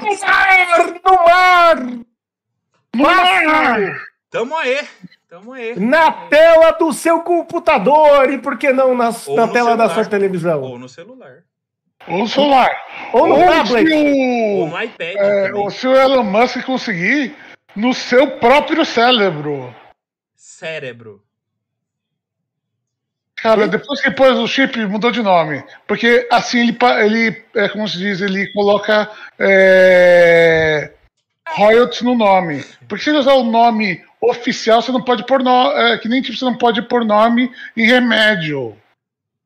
No mar! No mar! No mar! Tamo aí. Tamo aí. Na tela do seu computador e por que não na, na tela celular. da sua televisão? Ou no celular. Ou no celular. Ou no Ou tablet. se o, Ou no iPad. é, ou se o Elon Musk conseguir, no seu próprio cérebro. Cérebro. Cara, depois que pôs o chip, mudou de nome. Porque assim ele, ele é, como se diz, ele coloca é, royalties no nome. Porque se ele usar o nome oficial, você não pode pôr nome. É, que nem tipo, você não pode pôr nome em remédio.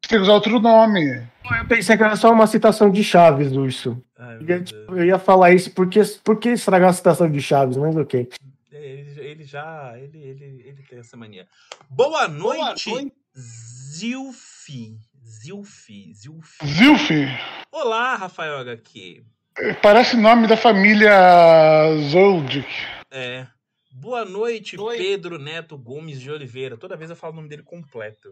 Você tem que usar outro nome. Eu pensei que era só uma citação de Chaves, Urso. Ai, Eu meu ia, Deus. tipo, eu ia falar isso porque, porque estragar a citação de Chaves, mas ok. Ele, ele já. Ele, ele, ele tem essa mania. Boa noite, Zilfi. Zilfi. Zilfi. Zilf, Olá, Rafael HQ. parece nome da família Zoldyck. É. Boa noite, Pedro Neto Gomes de Oliveira. Toda vez eu falo o nome dele completo.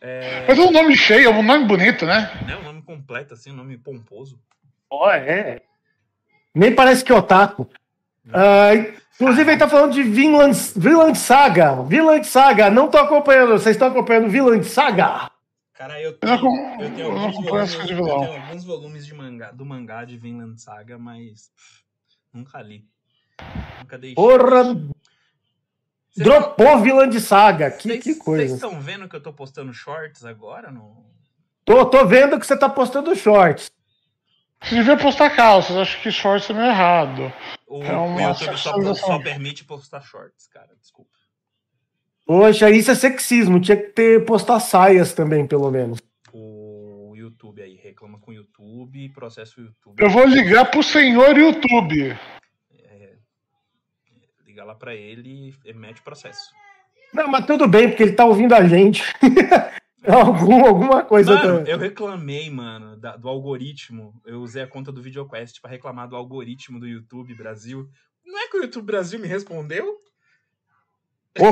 É, Mas é um nome cheio, é um nome bonito, né? né, um nome completo, assim, um nome pomposo. Ó, é. Nem parece que é otaku. Ah, inclusive, ele tá falando de Vinland, Vinland Saga. Vinland Saga, não tô acompanhando. Vocês estão acompanhando Vinland Saga? Cara, eu tenho, eu tenho alguns, volumes, eu tenho alguns volumes de mangá, do mangá de Vinland Saga, mas pff, nunca li. Nunca deixei. Porra, Vocês dropou Vinland Saga. Que, Vocês que coisa. estão vendo que eu tô postando shorts agora? No... Tô, tô vendo que você tá postando shorts. Você devia postar calças, acho que shorts é meio errado. O, É o YouTube só, só permite postar shorts, cara. Desculpa. Poxa, isso é sexismo. Tinha que ter postar saias também, pelo menos. O YouTube aí reclama com o YouTube, processa o YouTube. Eu vou ligar pro senhor YouTube. Liga lá pra ele e mete processo. Não, mas tudo bem, porque ele tá ouvindo a gente. Algum, alguma coisa. Mano, também. eu reclamei, mano, da- do algoritmo. Eu usei a conta do VideoQuest pra reclamar do algoritmo do YouTube Brasil. Não é que o YouTube Brasil me respondeu?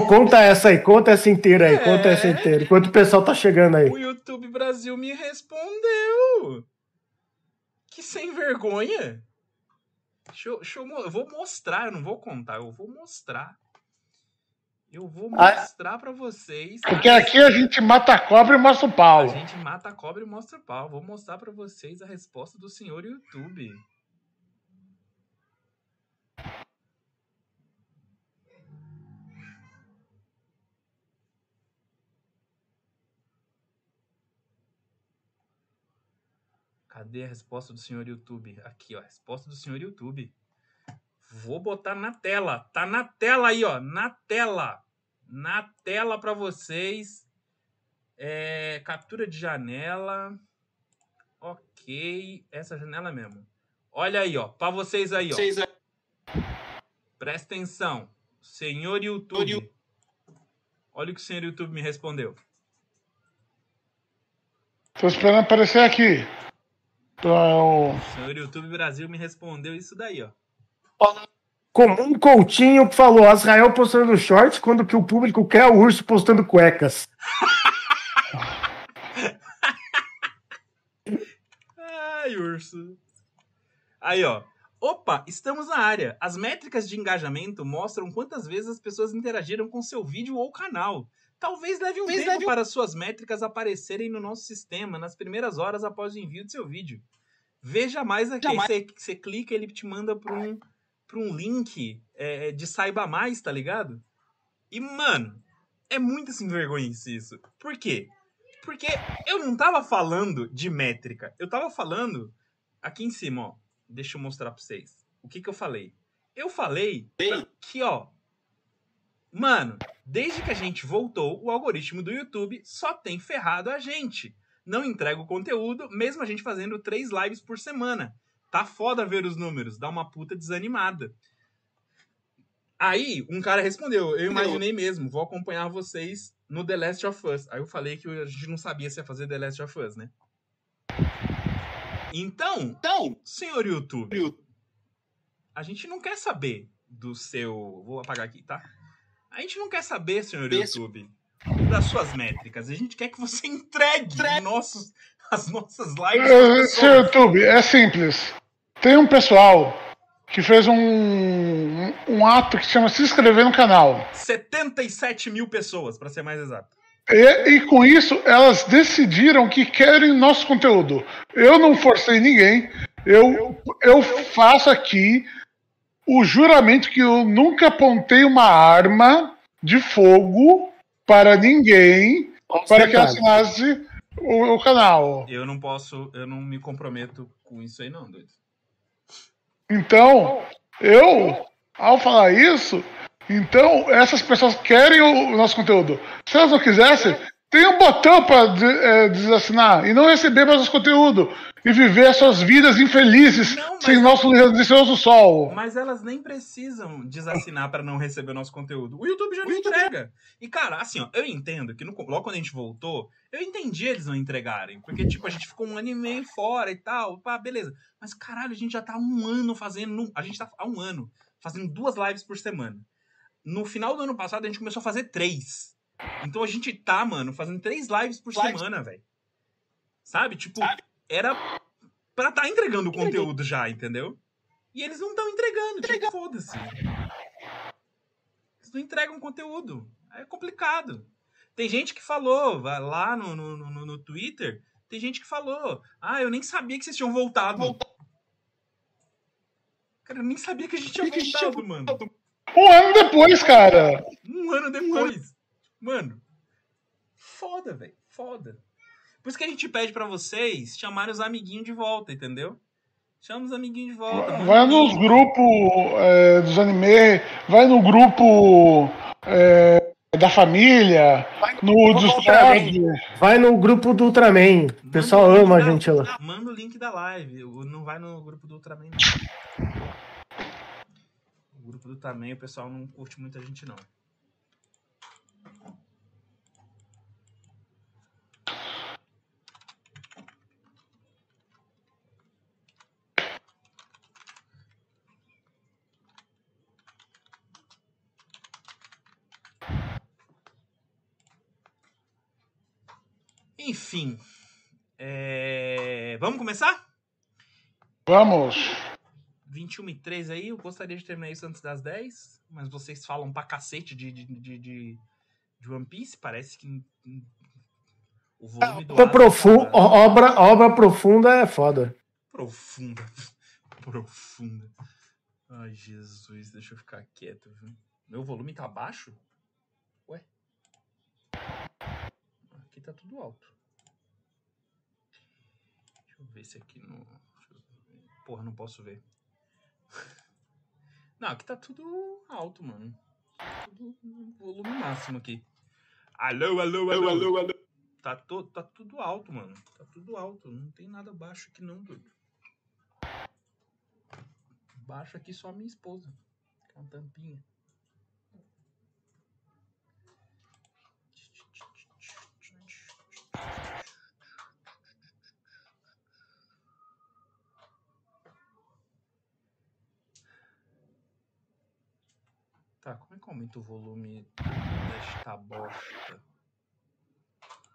Conta essa aí, conta essa inteira aí, É. conta essa inteira. Enquanto o pessoal tá chegando aí. O YouTube Brasil me respondeu. Que sem vergonha. Deixa eu, deixa eu, eu vou mostrar, eu não vou contar, eu vou mostrar. Eu vou Ah. mostrar pra vocês. Porque aqui a gente mata a cobra e mostra o A pau. gente mata a cobra e mostra o pau. Vou mostrar pra vocês a resposta do senhor YouTube. Cadê a resposta do senhor YouTube? Aqui, ó, a resposta do senhor YouTube. Vou botar na tela. Tá na tela aí, ó, na tela. Na tela pra vocês. É, captura de janela. Ok, essa janela mesmo. Olha aí, ó, para vocês aí, ó. Presta atenção. Senhor YouTube. Olha o que o senhor YouTube me respondeu. Tô esperando aparecer aqui. Então, O senhor YouTube Brasil me respondeu isso daí, ó. Comum Coutinho falou: Israel postando shorts quando que o público quer o urso postando cuecas. Ai, urso. Aí, ó. Opa, estamos na área. As métricas de engajamento mostram quantas vezes as pessoas interagiram com seu vídeo ou canal. Talvez leve um tempo para suas métricas aparecerem no nosso sistema nas primeiras horas após o envio do seu vídeo. Veja mais aqui. Você, você clica, ele te manda para um, pra um link é, de saiba mais, tá ligado? E, mano, é muito sem vergonha isso. Por quê? Porque eu não tava falando de métrica. Eu tava falando aqui em cima, ó. Deixa eu mostrar pra vocês. O que que eu falei? Eu falei que, ó. Mano, desde que a gente voltou, o algoritmo do YouTube só tem ferrado a gente. Não entrega o conteúdo, mesmo a gente fazendo três lives por semana. Tá foda ver os números, dá uma puta desanimada. Aí, um cara respondeu, eu imaginei mesmo, vou acompanhar vocês no The Last of Us. Aí eu falei que a gente não sabia se ia fazer The Last of Us, né? Então, Então, senhor YouTube, a gente não quer saber do seu. Vou apagar aqui, tá? A gente não quer saber, senhor Esse- YouTube, das suas métricas. A gente quer que você entregue Entregue. nossos, as nossas lives. É, Seu YouTube, é simples. Tem um pessoal que fez um, um ato que chama se inscrever no canal. 77 mil pessoas, pra ser mais exato. E, e com isso, elas decidiram que querem nosso conteúdo. Eu não forcei ninguém. Eu, eu faço aqui o juramento que eu nunca apontei uma arma de fogo para ninguém para que assinasse o, o canal. Eu não posso, eu não me comprometo com isso aí, não, doido. Então, eu, ao falar isso, então essas pessoas querem o nosso conteúdo. Se elas não quisessem, tem um botão para é, desassinar e não receber mais os conteúdo e viver suas vidas infelizes Não, sem nosso delicioso sol. Mas elas nem precisam desassinar pra não receber nosso conteúdo. O YouTube já não entrega. E, cara, assim, ó, eu entendo que no- logo quando a gente voltou, eu entendi eles não entregarem. Porque, tipo, a gente ficou um ano e meio fora e tal. Pá, beleza. Mas, caralho, a gente já tá há um ano fazendo. A gente tá há um ano fazendo duas lives por semana. No final do ano passado, a gente começou a fazer três. Então a gente tá, mano, fazendo três lives por semana, velho. Sabe? Tipo, era pra tá entregando o conteúdo já, entendeu? E eles não estão entregando, tipo, foda-se. Eles não entregam conteúdo. É complicado. Tem gente que falou, lá no, no, no, no Twitter, tem gente que falou, ah, eu nem sabia que vocês tinham voltado. Cara, eu nem sabia que a gente tinha voltado, mano. Um ano depois, cara. Um ano depois. Mano, foda, velho. Foda. Por isso que a gente pede pra vocês chamarem os amiguinhos de volta, entendeu? Chama os amiguinhos de volta. Vai um nos grupos é, dos anime, vai no grupo é, da família, no no Discord. Vai no grupo do Ultraman. O pessoal ama a gente lá. Manda o link da live. Não vai no grupo do Ultraman, não. O grupo do Ultraman, o pessoal não curte muita gente, não. Enfim. é, Vamos começar? Vamos. 21 e 3 aí, eu gostaria de terminar isso antes das 10, mas vocês falam pra cacete de, de, de, de, de One Piece, parece que o volume do profu- tá- obra, obra profunda é foda. profunda, profunda. Ai, Jesus, deixa eu ficar quieto, viu? Meu volume tá baixo? Ué? Aqui tá tudo alto. Deixa eu ver se aqui no... Porra, não posso ver. Não, aqui tá tudo alto, mano. Volume máximo aqui. Alô, alô, alô, alô, alô. Tá, to, tá tudo alto, mano. Tá tudo alto. Não tem nada baixo aqui não, doido. Baixo aqui só a minha esposa. Com a tampinha. Tá, como é que aumenta o volume desta bosta?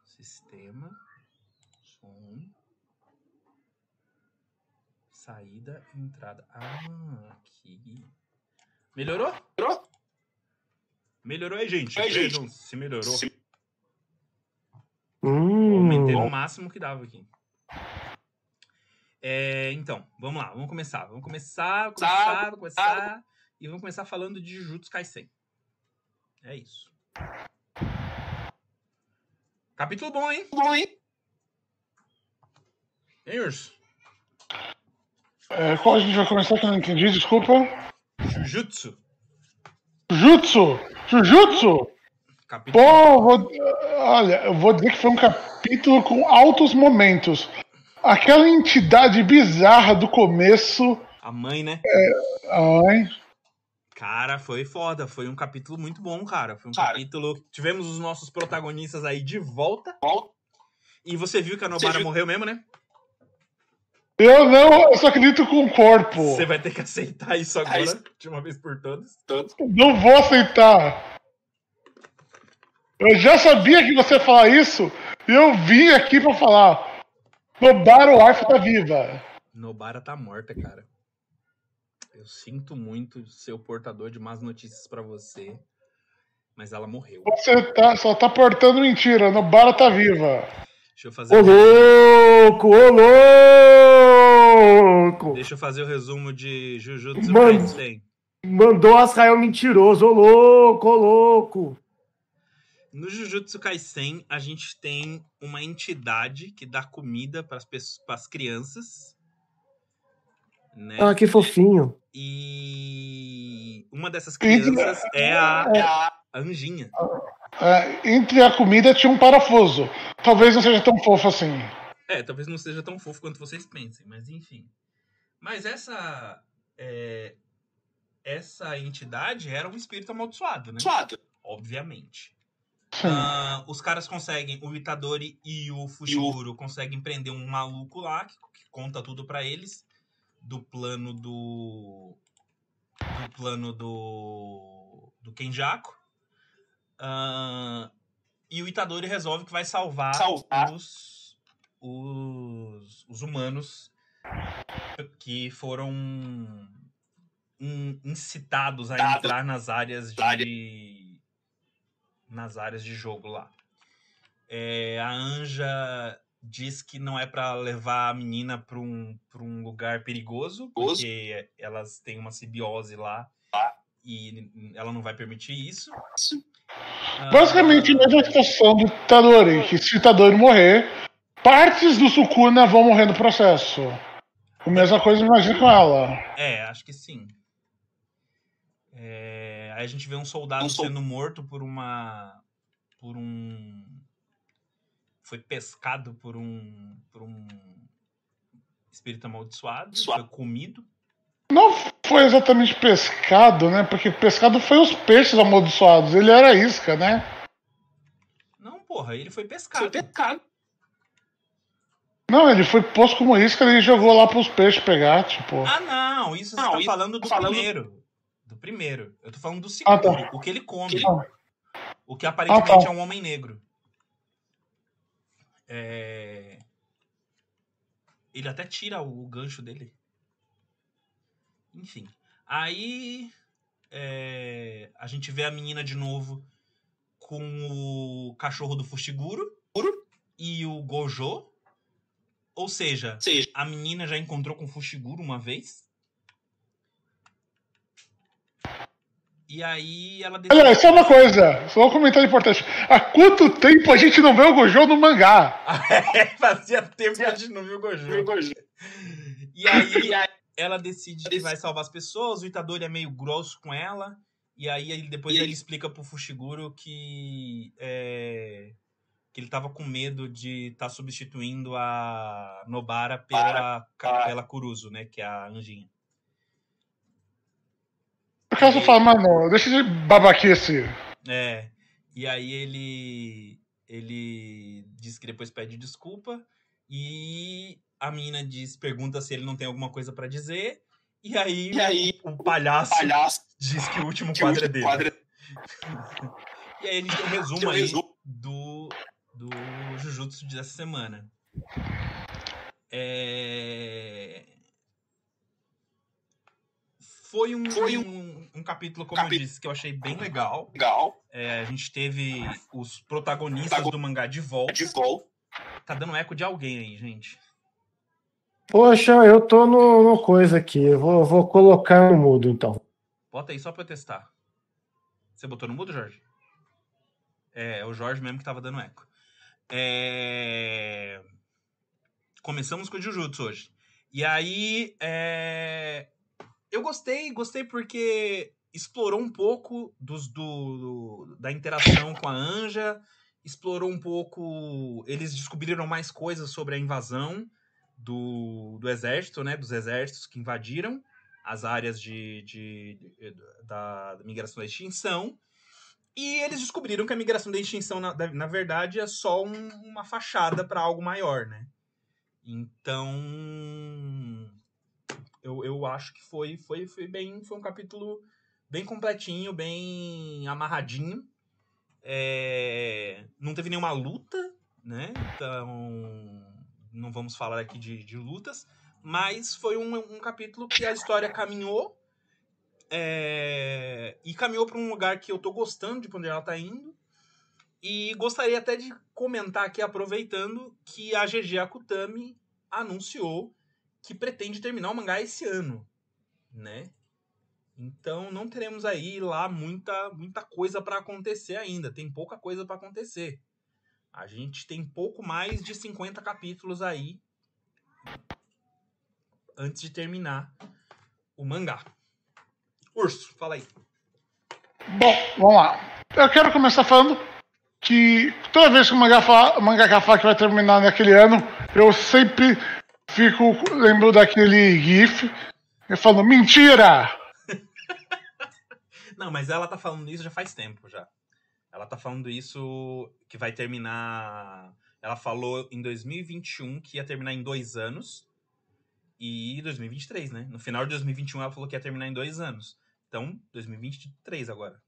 Sistema. Som. Saída, entrada. Ah, aqui. Melhorou? Melhorou? Melhorou aí, gente. Aí, gente. Vejam se melhorou. Hum, Aumentei no máximo que dava aqui. É, então, vamos lá, vamos começar. Vamos começar, começar, vamos começar. E vamos começar falando de Jujutsu Kaisen. É isso. Capítulo bom, hein? Bom, hein? Hein, Urso? É, qual a gente vai começar que eu não entendi? Desculpa. Jujutsu. Jujutsu! Jujutsu! Capítulo. Pô, vou, olha, eu vou dizer que foi um capítulo com altos momentos. Aquela entidade bizarra do começo. A mãe, né? Ai, Cara, foi foda. Foi um capítulo muito bom, cara. Foi um Cara. capítulo. Tivemos os nossos protagonistas aí de volta. Volta. E você viu que a Nobara Você viu- morreu mesmo, né? eu não, eu só acredito com o corpo. Você vai ter que aceitar isso agora, isso. de uma vez por todas. Tanto. Não vou aceitar. Eu já sabia que você ia falar isso e eu vim aqui pra falar. Nobara, o wife tá viva. Nobara tá morta, cara. Eu sinto muito ser o portador de más notícias pra você. Mas ela morreu. Você tá, só tá portando mentira. Nobara tá viva. Deixa eu fazer. Ô o resumo- louco, ô louco! Deixa eu fazer o resumo de Jujutsu. Kaisen. Mandou Azrael mentiroso, ô louco, ô louco! No Jujutsu Kaisen, a gente tem uma entidade que dá comida para as crianças. Né? Ah, que fofinho. E uma dessas crianças é a, é a Anjinha. É, entre a comida tinha um parafuso. Talvez não seja tão fofo assim. É, talvez não seja tão fofo quanto vocês pensem, mas enfim. Mas essa. é, essa entidade era um espírito amaldiçoado, né? Obviamente. Sim. Ah, os caras conseguem, o Itadori e o Fushiguro conseguem prender um maluco lá que, que conta tudo pra eles do plano do do plano do do Kenjaku. Ah, e o Itadori resolve que vai salvar, Salvar. Os, os os humanos que foram in- incitados a Dado. entrar nas áreas Área. de nas áreas de jogo lá. É, a Anja diz que não é pra levar a menina pra um, pra um lugar perigoso, porque elas têm uma simbiose lá e ela não vai permitir isso. Ah, Basicamente, a mesma situação do Itadori, que se o Itadori morrer, partes do Sukuna vão morrer no processo. A mesma coisa, imagina com ela. É, acho que sim. É, aí a gente vê um soldado Um sol- sendo morto por uma. por um. Foi pescado por um. por um espírito amaldiçoado, Suado. foi comido. Não foi exatamente pescado, né? Porque pescado foi os peixes amaldiçoados. Ele era isca, né? Não, porra, ele foi pescado. Foi pecado. Não, ele foi posto como isca e jogou lá pros peixes pegar, tipo. Ah, não, isso você Não, tá isso falando do tá falando- primeiro. Do primeiro. Eu tô falando do Ah, segundo, tá. o que ele come. Ah. O que aparentemente tá. é um homem negro. É... Ele até tira o gancho dele. Enfim. Aí é, a gente vê a menina de novo com o cachorro do Fushiguro e o Gojo. Ou seja, seja, a menina já encontrou com o Fushiguro uma vez. E aí ela Olha, só uma coisa, só um comentário importante. Há quanto tempo a gente não vê o Gojo no mangá? Fazia tempo que a gente não viu o Gojo. E aí ela decide que vai salvar as pessoas, o Itadori é meio grosso com ela, e aí ele, depois E ele aí- explica pro Fushiguro que é, que ele tava com medo de estar substituindo a Nobara pela, Para- pela Kuruzu, né, que é a anjinha. O cara só fala, mano, deixa de babaquice. É, e aí ele ele diz que depois pede desculpa e a menina diz, pergunta se ele não tem alguma coisa pra dizer, e aí, E aí, o palhaço palhaço diz que o último que quadro é o dele. quadro E aí a gente tem um resumo aí resumo. do, do Jujutsu dessa semana. É... Foi, um, Foi um, um capítulo, como Capi- eu disse, que eu achei bem legal. Legal, É, a gente teve os protagonistas Protagon- do mangá de volta. de volta. Tá dando eco de alguém aí, gente. Poxa, eu tô no, no coisa aqui. Eu vou, vou colocar no mudo, então. Bota aí só pra eu testar. Você botou no mudo, Jorge? É, é o Jorge mesmo que tava dando eco. É... Começamos com o Jujutsu hoje. E aí, é... eu gostei, gostei porque explorou um pouco dos, do, do- da interação com a Anja, explorou um pouco. Eles descobriram mais coisas sobre a invasão do, do exército, né? Dos exércitos que invadiram as áreas de, de- de- da, da migração da extinção. E eles descobriram que a migração da extinção, na, na verdade, é só um- uma fachada para algo maior, né? Então, eu, eu acho que foi, foi, foi bem, foi um capítulo bem completinho, bem amarradinho. É, não teve nenhuma luta, né? Então, não vamos falar aqui de, de lutas, mas foi um, um capítulo que a história caminhou é, e caminhou para um lugar que eu tô gostando de onde ela tá indo. E gostaria até de comentar aqui, aproveitando, que a GG Akutami anunciou que pretende terminar o mangá esse ano, né? Então não teremos aí lá muita muita coisa para acontecer ainda, tem pouca coisa para acontecer. A gente tem pouco mais de 50 capítulos aí antes de terminar o mangá. Urso, fala aí. Bom, vamos lá. Eu quero começar falando que toda vez que o mangá fala, o mangaka fala que vai terminar naquele ano, eu sempre fico lembro daquele gif eu falo mentira. Não, mas ela tá falando isso já faz tempo já. Ela tá falando isso que vai terminar. Ela falou em 2021 que ia terminar em dois anos. E 2023, né? No final de 2021 ela falou que ia terminar em dois anos. Então, 2023 agora.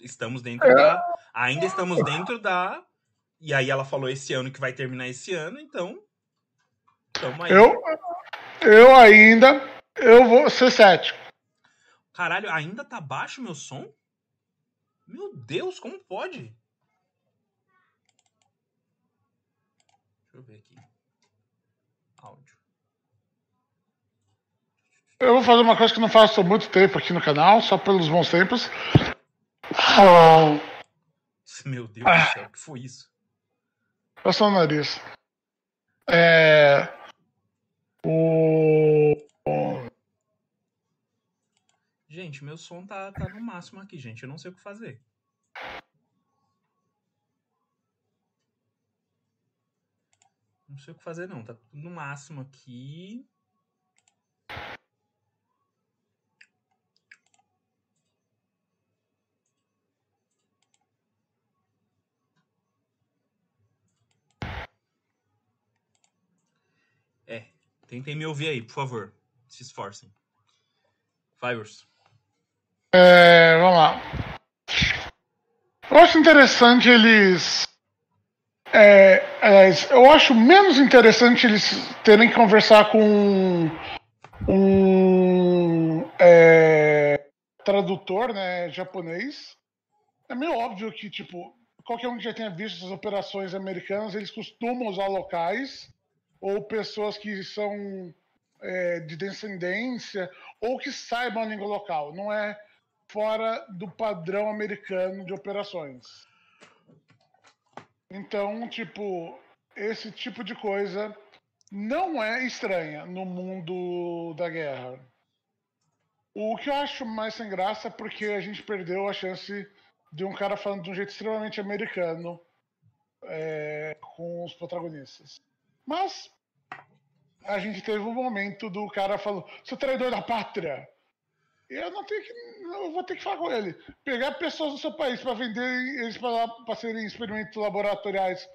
Estamos dentro da. Ainda estamos dentro da. E aí ela falou esse ano que vai terminar esse ano, então. Eu, eu ainda. Eu vou ser cético. Caralho, ainda tá baixo meu som? Meu Deus, como pode? Deixa eu ver aqui. Áudio. Eu vou fazer uma coisa que não faço há muito tempo aqui no canal, só pelos bons tempos. Meu Deus ah. do céu, o que foi isso? Passou no nariz. É. Gente, meu som tá, tá no máximo aqui, gente. Eu não sei o que fazer. Não sei o que fazer, não. Tá tudo no máximo aqui. É, tentem me ouvir aí, por favor. Se esforcem. Fires. É, vamos lá. Eu acho interessante eles. É, é, eu acho menos interessante eles terem que conversar com um é, tradutor né, japonês. É meio óbvio que, tipo, qualquer um que já tenha visto essas operações americanas, eles costumam usar locais ou pessoas que são é, de descendência ou que saibam a língua local. Não é fora do padrão americano de operações. Então, tipo, esse tipo de coisa não é estranha no mundo da guerra. O que eu acho mais sem graça é porque a gente perdeu a chance de um cara falando de um jeito extremamente americano é, com os protagonistas. Mas a gente teve um momento do cara falando, seu traidor da pátria. Eu não tenho que. Eu vou ter que falar com ele. Pegar pessoas do seu país para vender eles para serem experimentos laboratoriais,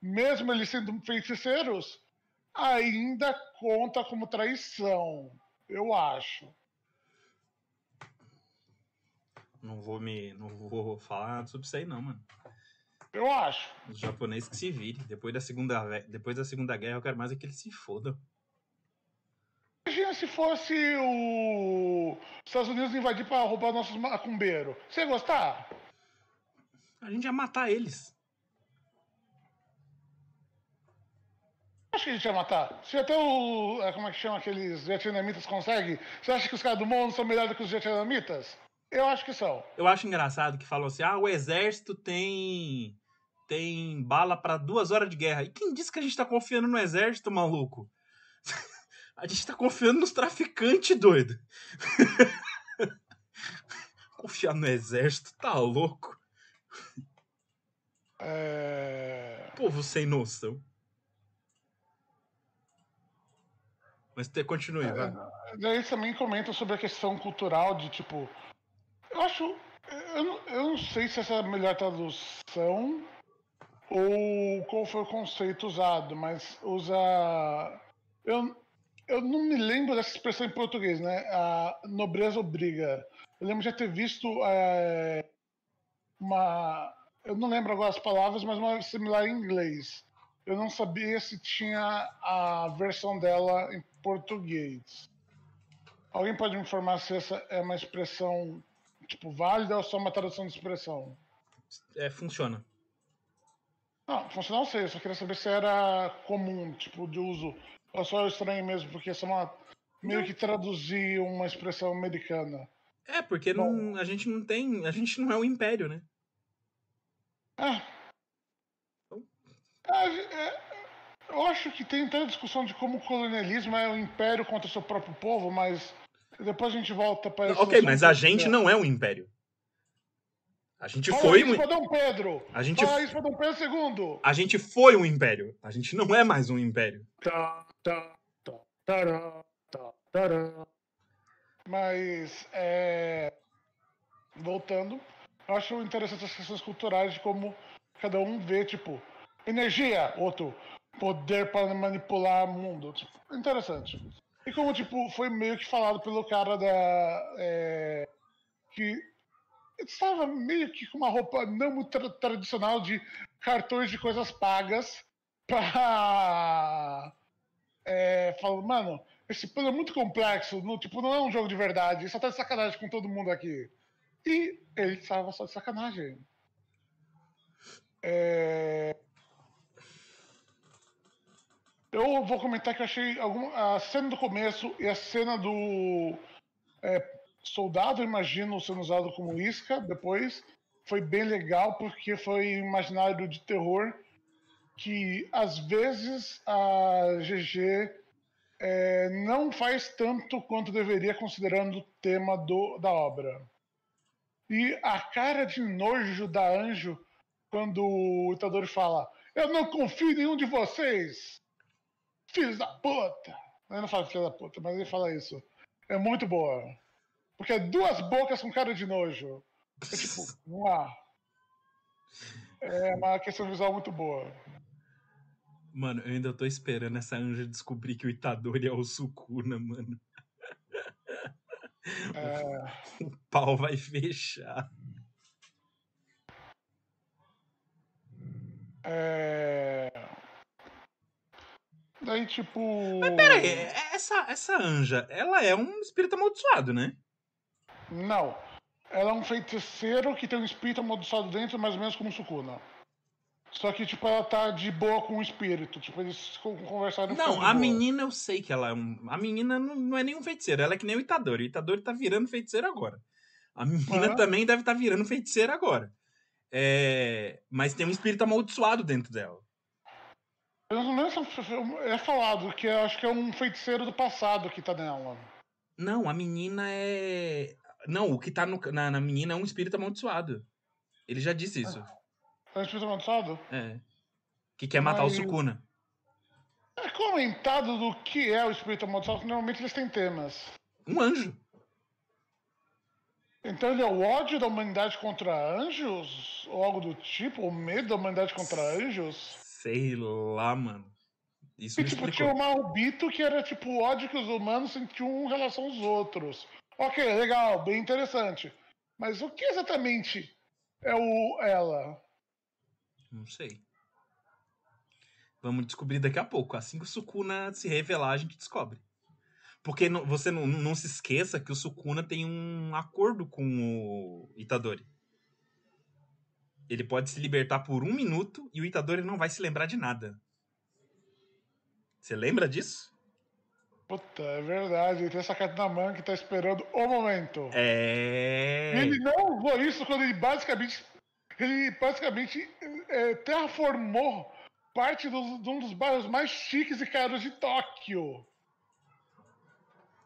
mesmo eles sendo feiticeiros, ainda conta como traição. Eu acho. Não vou me. Não vou falar sobre isso aí, não, mano. Eu acho. Os japoneses que se virem. Depois da Segunda, depois da segunda Guerra, eu quero mais é que eles se fodam. Imagina se fosse o Estados Unidos invadir para roubar nossos macumbeiros. Você ia gostar? A gente ia matar eles. Acho que a gente ia matar. Se até o. É, como é que chama aqueles vietnamitas conseguem? Você acha que os caras do mundo são melhores que os vietnamitas? Eu acho que são. Eu acho engraçado que falou assim: ah, o exército tem. Tem bala para duas horas de guerra. E quem disse que a gente tá confiando no exército, maluco? A gente tá confiando nos traficantes, doido. Confiar no exército, tá louco? É... Povo sem noção. Mas continue, é, vai. Daí também comenta sobre a questão cultural de tipo. Eu acho. Eu eu não sei se essa é a melhor tradução ou qual foi o conceito usado, mas usa. Eu, eu não me lembro dessa expressão em português, né? A nobreza obriga. Eu lembro de ter visto é, uma. Eu não lembro agora as palavras, mas uma similar em inglês. eu não sabia se tinha a versão dela em português. Alguém pode me informar se essa é uma expressão tipo válida ou só uma tradução de expressão? É, funciona. Não, funcional eu sei, eu só queria saber se era comum, tipo, de uso. Ou só estranho mesmo, porque essa é uma. meio que traduzir uma expressão americana. É, porque não, a gente não tem. A gente não é um império, né? Ah. Ah, é, eu acho que tem toda a discussão de como o colonialismo é um império contra o seu próprio povo, mas depois a gente volta para Ok, mas a gente não é um império. A gente Fala foi isso um. pra Dom Pedro! A gente, Fala isso pra Dom Pedro II! a gente foi um império. A gente não é mais um império. Tá, tá, tá, tará, tá, tará. Mas, é... voltando, eu acho interessante as questões culturais de como cada um vê, tipo, energia, outro, poder para manipular o mundo. Tipo, interessante. E como, tipo, foi meio que falado pelo cara da. é, que estava meio que com uma roupa não tra- tradicional de cartões de coisas pagas pra. É, falando, mano, esse plano é muito complexo, não, tipo, não é um jogo de verdade, só tá de sacanagem com todo mundo aqui. E ele estava só de sacanagem. É, Eu vou comentar que eu achei alguma, a cena do começo e a cena do é, soldado, imagino, sendo usado como isca depois, foi bem legal porque foi imaginário de terror que às vezes a GG é, não faz tanto quanto deveria considerando o tema do, da obra. E a cara de nojo da Anjo quando o Itadori fala eu não confio em nenhum de vocês, filhos da puta. Ele não fala filho da puta, mas ele fala isso. É muito boa. Porque é duas bocas com cara de nojo. É tipo, uau. É uma questão visual muito boa. Mano, eu ainda tô esperando essa anja descobrir que o Itadori é o Sukuna, mano. É, O pau vai fechar. é... Daí, tipo. Pera aí, essa, essa anja, ela é um espírito amaldiçoado, né? Não. Ela é um feiticeiro que tem um espírito amaldiçoado dentro, mais ou menos como Sukuna. Só que, tipo, ela tá de boa com o espírito. Tipo, eles con- conversaram Não, a boa. menina eu sei que ela é um. A menina não, não é nenhum feiticeiro, ela é que nem o Itadori. O Itadori tá virando feiticeiro agora. A menina também deve estar tá virando feiticeira agora. É... Mas tem um espírito amaldiçoado dentro dela. Pelo menos é falado que eu acho que é um feiticeiro do passado que tá nela. Não, a menina é. Não, o que tá no- na, na menina é um espírito amaldiçoado. Ele já disse isso. É um espírito amaldiçoado? É. Que quer matar Mas- o Sukuna. É comentado do que é o espírito amaldiçoado, que normalmente eles têm temas. Um anjo. Então ele é o ódio da humanidade contra anjos? Ou algo do tipo? O medo da humanidade contra anjos? Sei lá, mano. Isso E tipo, explicou. tinha o Malbito que era tipo o ódio que os humanos sentiam em relação aos outros. Ok, legal, bem interessante. Mas o que exatamente é o ela? Não sei. Vamos descobrir daqui a pouco. Assim que o Sukuna se revelar, a gente descobre. Porque não- você não, não se esqueça que o Sukuna tem um acordo com o Itadori. Ele pode se libertar por um minuto e o Itadori não vai se lembrar de nada. Você lembra disso? Puta, é verdade. Ele tem essa carta na mão que tá esperando o momento. É. Ele não usou isso quando ele basicamente. Ele basicamente é, terraformou parte dos- de um dos bairros mais chiques e caros de Tóquio.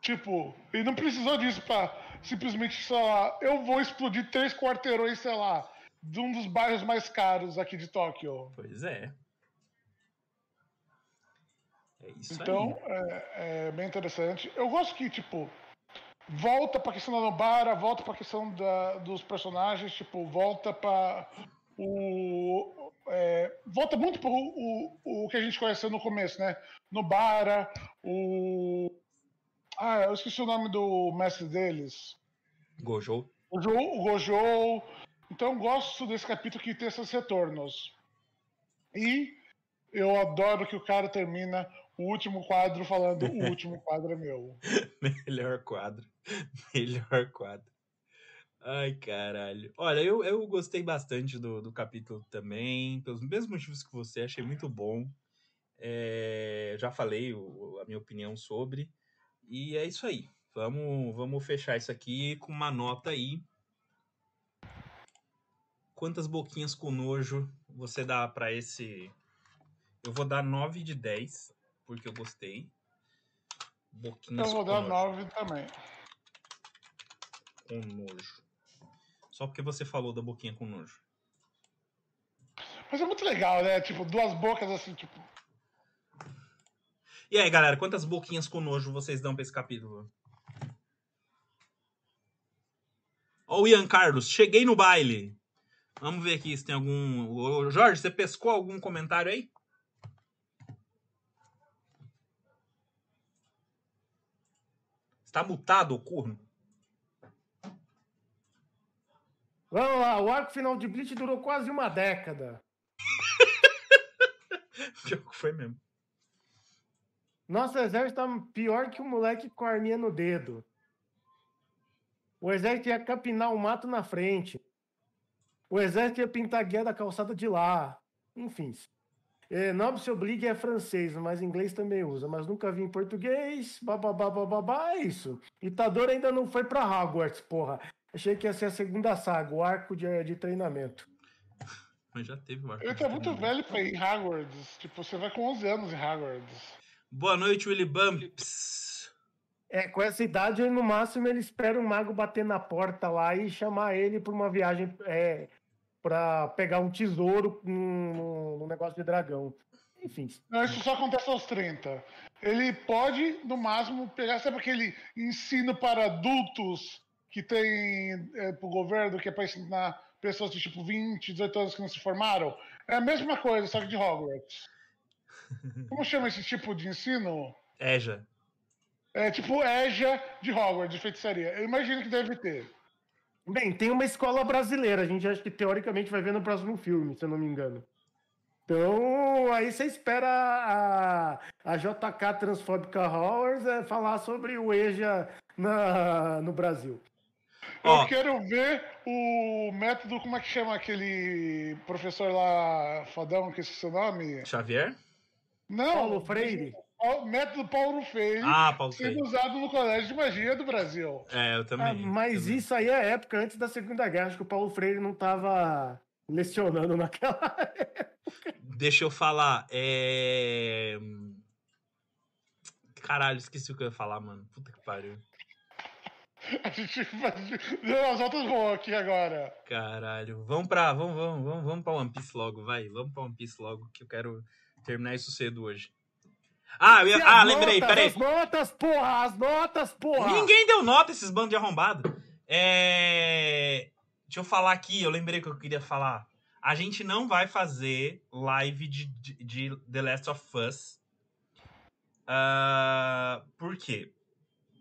Tipo, ele não precisou disso pra simplesmente, sei lá, eu vou explodir três quarteirões, sei lá, de um dos bairros mais caros aqui de Tóquio. Pois é. É isso Então, aí. é, é bem interessante. Eu gosto que, tipo, volta pra questão da Nobara, volta pra questão da, dos personagens, tipo, volta pra o. é, volta muito pro o, o que a gente conheceu no começo, né? Nobara, o. Ah, eu esqueci o nome do mestre deles. Gojo. O, jo, o Gojo. Então, eu gosto desse capítulo que tem esses retornos. E Eu adoro que o cara termina o último quadro falando o último quadro é meu. Melhor quadro. Melhor quadro. Ai, caralho. Olha, eu, eu gostei bastante do, do capítulo também, pelos mesmos motivos que você, achei muito bom. É, já falei o, a minha opinião sobre. E é isso aí. Vamos, vamos fechar isso aqui com uma nota aí. Quantas boquinhas com nojo você dá para esse. Eu vou dar 9 de 10, porque eu gostei. Boquinhas eu vou dar 9 também. Com nojo. Só porque você falou da boquinha com nojo. Mas é muito legal, né? Tipo, duas bocas assim, tipo. E aí, galera, quantas boquinhas com nojo vocês dão pra esse capítulo? Ó, o Ian Carlos, cheguei no baile. Vamos ver aqui se tem algum. Jorge, você pescou algum comentário aí? Está mutado o corno? Vamos lá, o arco final de Bleach durou quase uma década. Pior que foi mesmo. Nosso exército tá pior que o um moleque com a arminha no dedo. O exército ia capinar o mato na frente. O exército ia pintar a guia da calçada de lá. Enfim. É, Nobre Oblig é francês, mas inglês também usa. Mas nunca vi em português. Bababá, bababá, é isso. Itador ainda não foi pra Hogwarts, porra. Achei que ia ser a segunda saga, o arco de, de treinamento. Mas já teve o arco. Ele tá muito velho pra ir em Hogwarts. Tipo, você vai com 11 anos em Hogwarts. Boa noite, Willy Bumps. É, com essa idade, no máximo, ele espera um mago bater na porta lá e chamar ele para uma viagem é, para pegar um tesouro num, num, negócio de dragão. Enfim. Não, isso só acontece aos 30. Ele pode, no máximo, pegar, sabe aquele ensino para adultos que tem é, para o governo, que é para ensinar pessoas de tipo 20, 18 anos que não se formaram? É a mesma coisa, só que de Hogwarts. Como chama esse tipo de ensino? EJA. É tipo EJA de Hogwarts, de feitiçaria. Eu imagino que deve ter. Bem, tem uma escola brasileira, a gente acha que teoricamente vai ver no próximo filme, se eu não me engano. Então, aí você espera a, a JK Transfóbica Hogwarts é, falar sobre o EJA na, no Brasil. Eu oh. quero ver o método, como é que chama aquele professor lá, fodão, que esse seu nome? Xavier? Não. Paulo Freire. O método Paulo Freire ah, Paulo sendo Freire. usado no Colégio de Magia do Brasil. É, eu também. Ah, mas também. isso aí é época antes da Segunda Guerra. Acho que o Paulo Freire não estava lecionando naquela época. Deixa eu falar. É... Caralho, esqueci o que eu ia falar, mano. Puta que pariu. A gente deu as voltas boas aqui agora. Caralho. Vamos pra. Vamos, vamos, vamos, vamos pra One Piece logo, vai. Vamos pra One Piece logo, que eu quero terminar isso cedo hoje. Ah, eu, ah lembrei, peraí. As notas, porra, as notas, porra. Ninguém deu nota esses bandos de arrombado. É... Deixa eu falar aqui, eu lembrei o que eu queria falar. A gente não vai fazer live de, de, de The Last of Us. Uh, por quê?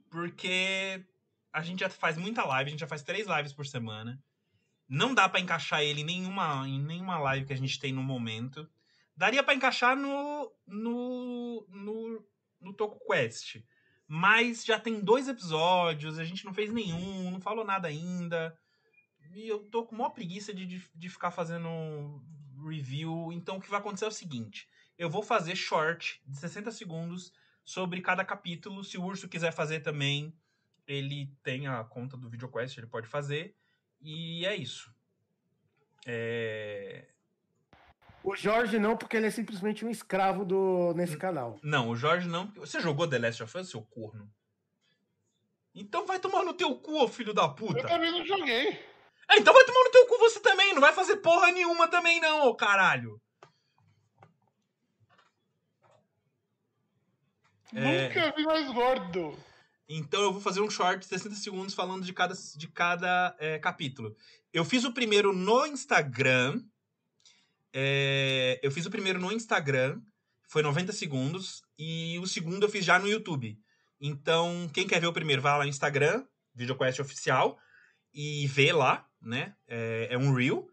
Porque a gente já faz muita live, a gente já faz três lives por semana. Não dá para encaixar ele em nenhuma, em nenhuma live que a gente tem no momento. Daria para encaixar no, no, no, no Toco Quest. Mas já tem dois episódios, a gente não fez nenhum, não falou nada ainda. E eu tô com maior preguiça de, de, de ficar fazendo review. Então o que vai acontecer é o seguinte: eu vou fazer short de 60 segundos sobre cada capítulo. Se o urso quiser fazer também, ele tem a conta do VideoQuest, ele pode fazer. E é isso. É... O Jorge não, porque ele é simplesmente um escravo do, nesse canal. Não, o Jorge não. Você jogou The Last of Us, seu corno? Então vai tomar no teu cu, filho da puta. Eu também não joguei. É, então vai tomar no teu cu você também. Não vai fazer porra nenhuma também, não, ô caralho. Nunca é... vi mais gordo. Então eu vou fazer um short de 60 segundos falando de cada, de cada é, capítulo. Eu fiz o primeiro no Instagram. É, eu fiz o primeiro no Instagram, foi 90 segundos, e o segundo eu fiz já no YouTube. Então, quem quer ver o primeiro, vai lá no Instagram, VideoQuest Oficial, e vê lá, né? É, é um Reel.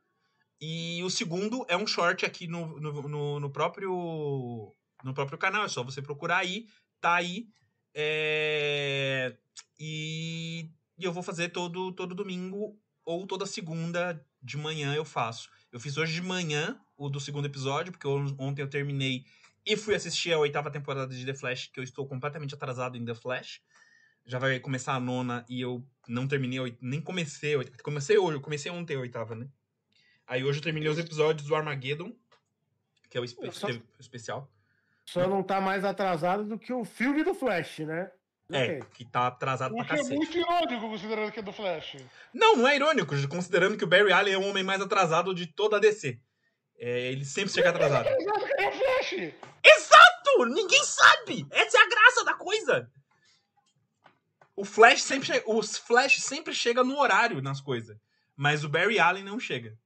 E o segundo é um short aqui no, no, no, no próprio no próprio canal. É só você procurar aí. Tá aí. É... E, e eu vou fazer todo, todo domingo ou toda segunda de manhã eu faço. Eu fiz hoje de manhã o do segundo episódio, porque ontem eu terminei e fui assistir a oitava temporada de The Flash, que eu estou completamente atrasado em The Flash. Já vai começar a nona e eu não terminei, nem comecei a oitava. Comecei hoje, eu comecei ontem a oitava, né? Aí hoje eu terminei os episódios do Armageddon, que é o espe Só- especial. Só não tá mais atrasado do que o filme do Flash, né? É, Ok. que tá atrasado O pra é cacete. muito irônico considerando que é do Flash. Não, não é irônico, considerando que o Barry Allen é o homem mais atrasado de toda a DC. É, ele sempre chega atrasado. É o Flash! Exato! Ninguém sabe! Essa é a graça da coisa! O Flash sempre chega, os Flash sempre chega no horário nas coisas, mas o Barry Allen não chega.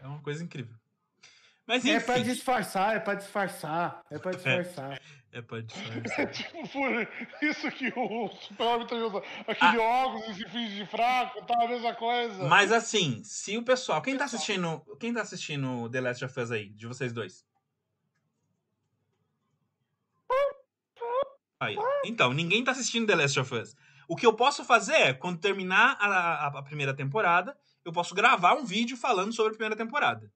É uma coisa incrível. Mas É pra enfim, disfarçar, é pra disfarçar, é pra disfarçar. é pra disfarçar. Tipo, por isso que o também usa aquele óculos e se finge de fraco, tá a mesma coisa. Mas assim, se o pessoal, quem tá assistindo, quem tá assistindo The Last of Us aí, de vocês dois? Aí. Então, ninguém tá assistindo The Last of Us. O que eu posso fazer é, quando terminar a, a- a primeira temporada, eu posso gravar um vídeo falando sobre a primeira temporada.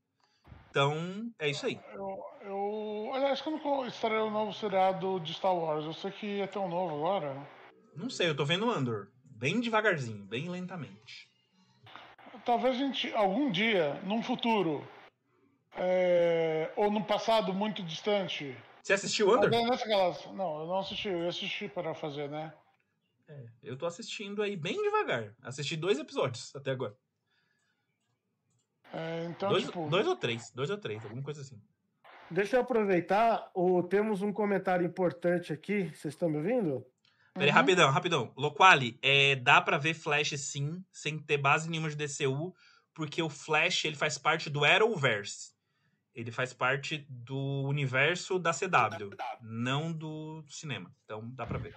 Então, é isso aí. Eu, eu. Aliás, quando estará o novo seriado de Star Wars? Eu sei que é tão novo agora. Não sei, eu tô vendo Andor. Bem devagarzinho, bem lentamente. Talvez a gente, algum dia, num futuro, é, ou num passado muito distante. Você assistiu Andor? Nessa galáxia. Não, eu não assisti, eu assisti para fazer, né? É, eu tô assistindo aí bem devagar. Assisti dois episódios até agora. É, então, dois, tipo. dois ou três, dois ou três, alguma coisa assim. Deixa eu aproveitar, o, temos um comentário importante aqui, vocês estão me ouvindo? Peraí, Uhum. rapidão, rapidão. Loquali, é, dá pra ver Flash sim, sem ter base nenhuma de DCU, porque o Flash ele faz parte do Arrowverse. Ele faz parte do universo da CW, não do cinema. Então dá pra ver.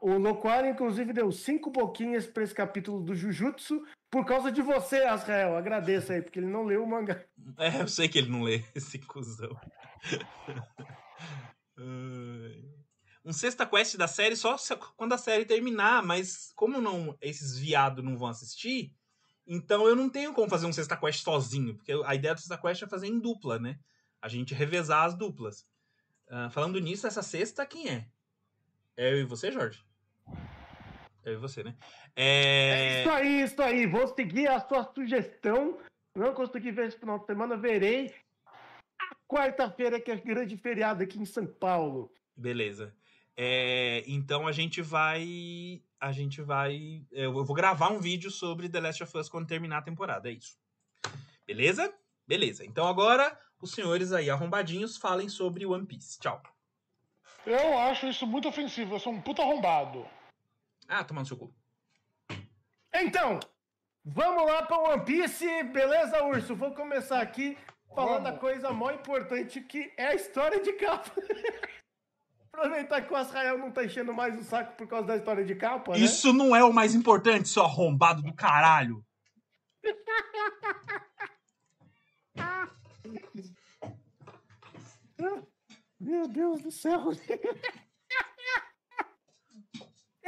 O Loquara, inclusive, deu cinco boquinhas pra esse capítulo do Jujutsu por causa de você, Asrael. Agradeço aí, porque ele não leu o mangá. É, eu sei que ele não lê esse cuzão. Um sexta quest da série só quando a série terminar, mas como não esses viados não vão assistir, então eu não tenho como fazer um sexta quest sozinho, porque a ideia do sexta quest é fazer em dupla, né? A gente revezar as duplas. Ah, falando nisso, essa sexta quem é? É eu e você, Jorge? Eu e você, né? É... Isso aí, isso aí. Vou seguir a sua sugestão. Não consegui ver esse final de semana, verei. A quarta-feira, que é grande feriado aqui em São Paulo. Beleza. É, então a gente vai. A gente vai. Eu vou gravar um vídeo sobre The Last of Us quando terminar a temporada. É isso. Beleza? Beleza. Então agora, os senhores aí arrombadinhos falem sobre One Piece. Tchau. Eu acho isso muito ofensivo, eu sou um puta arrombado. Ah, tomando seu cu. Então, vamos lá para One Piece, beleza, Urso? Vou começar aqui falando Vamos. a coisa mais importante que é a história de capa. Aproveitar que o Asrael não tá enchendo mais o saco por causa da história de capa, né? Isso não é o mais importante, seu arrombado do caralho. Meu Deus do céu.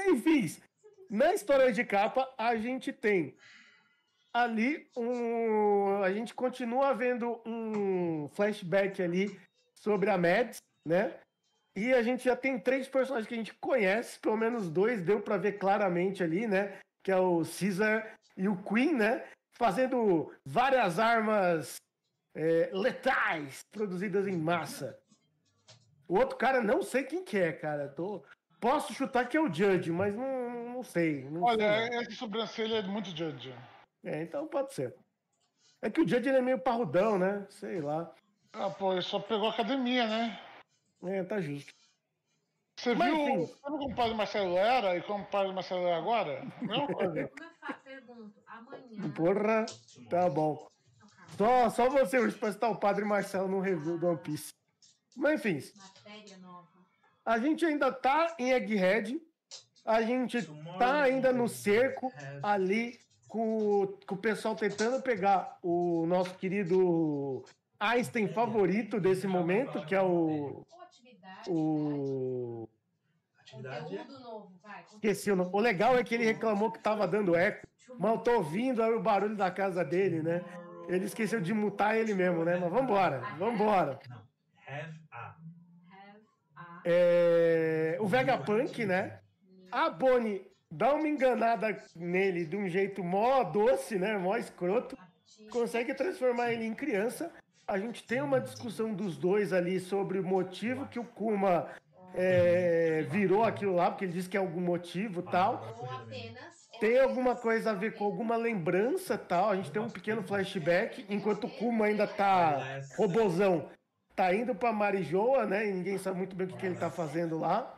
Enfim, na história de capa, a gente tem ali um. A gente continua vendo um flashback ali sobre a Mads, né? E a gente já tem três personagens que a gente conhece, pelo menos dois deu pra ver claramente ali, né? Que é o Caesar e o Queen, né? Fazendo várias armas é, letais produzidas em massa. O outro cara, não sei quem que é, cara. Tô... Posso chutar que é o Judge, mas não, não sei. Não Olha, sei. essa sobrancelha é muito judge. É, então pode ser. É que o Judge ele é meio parrudão, né? Sei lá. Ah, pô, ele só pegou academia, né? É, tá justo. Você Mas, viu enfim. sabe como o padre Marcelo era e como o padre Marcelo é agora? Não, pergunto, amanhã. Porra, tá bom. Só, só você hoje pra citar o Padre Marcelo no review do One Piece. Mas enfim, Matéria nova. a gente ainda tá em Egghead. A gente tá ainda no cerco ali com, com o pessoal tentando pegar o nosso querido Einstein favorito desse momento, que é o. O é. Conteúdo novo, vai. esqueci o nome. O legal é que ele reclamou que tava dando eco. Mas eu tô ouvindo aí o barulho da casa dele, né? Ele esqueceu de mutar ele mesmo, né? Mas vambora, vambora. Não. Have É, o Vegapunk, né? A Bonnie dá uma enganada nele de um jeito mó doce, né? Mó escroto. Consegue transformar ele em criança. A gente tem uma discussão dos dois ali sobre o motivo que o Kuma é, virou aquilo lá, porque ele disse que é algum motivo tal. Tem alguma coisa a ver com alguma lembrança tal. A gente tem um pequeno flashback, enquanto o Kuma ainda tá robozão. Tá indo pra Marijoa, né? E ninguém sabe muito bem o que, que ele tá fazendo lá.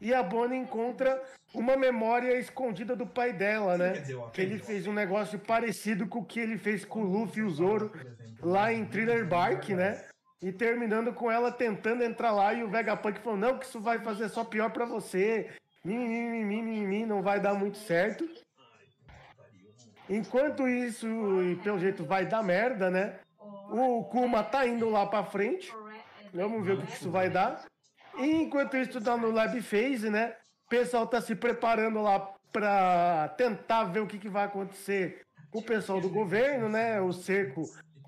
E a Bonnie encontra uma memória escondida do pai dela, né? Que ele fez um negócio parecido com o que ele fez com o Luffy e o Zoro lá em Thriller Bark, né? E terminando com ela tentando entrar lá e o Vegapunk falou: Não, que isso vai fazer só pior pra você. Mimimi, mimimi, não vai dar muito certo. Enquanto isso, e pelo jeito vai dar merda, né? O Kuma tá indo lá pra frente. Vamos ver o que isso vai dar. E enquanto isso tá no Lab Phase, né? O pessoal tá se preparando lá pra tentar ver o que, que vai acontecer com o pessoal do governo, né? O cerco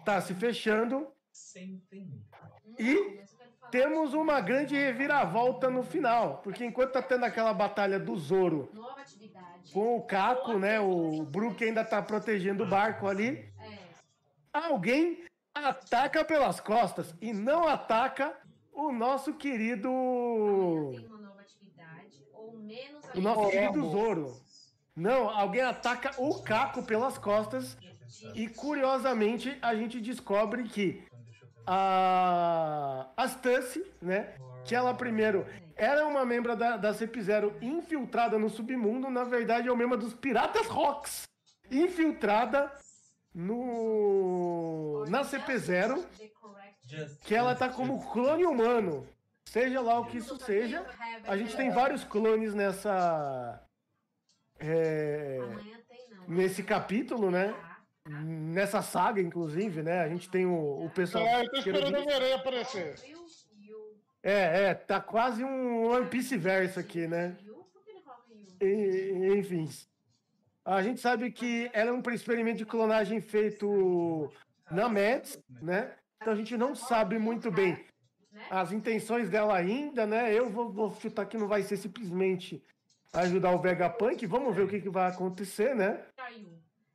tá se fechando. E temos uma grande reviravolta no final. Porque enquanto tá tendo aquela batalha do Zoro com o Caco, né? O Brook ainda tá protegendo o barco ali. É. alguém ataca pelas costas e não ataca o nosso querido. O nosso querido Zoro. Não, alguém ataca o Caco pelas costas e curiosamente a gente descobre que a a Stussy, né, que ela primeiro era uma membro da, da CP0 infiltrada no submundo, na verdade é uma membro dos Piratas Rocks, infiltrada no na CP0 The correct- Just que ela tá como clone humano. Seja lá o que isso seja. A gente tem vários clones nessa. é, nesse capítulo, né? Nessa saga, inclusive, né? A gente tem o, o pessoal. Ah, eu tô esperando o aparecer. É, é, tá quase um One Piece verso aqui, né? E- enfim. A gente sabe que ela é um experimento de clonagem feito na Mets, né? Então a gente não sabe muito bem as intenções dela ainda, né? Eu vou, vou chutar que não vai ser simplesmente ajudar o Vegapunk. Vamos ver o que, que vai acontecer, né?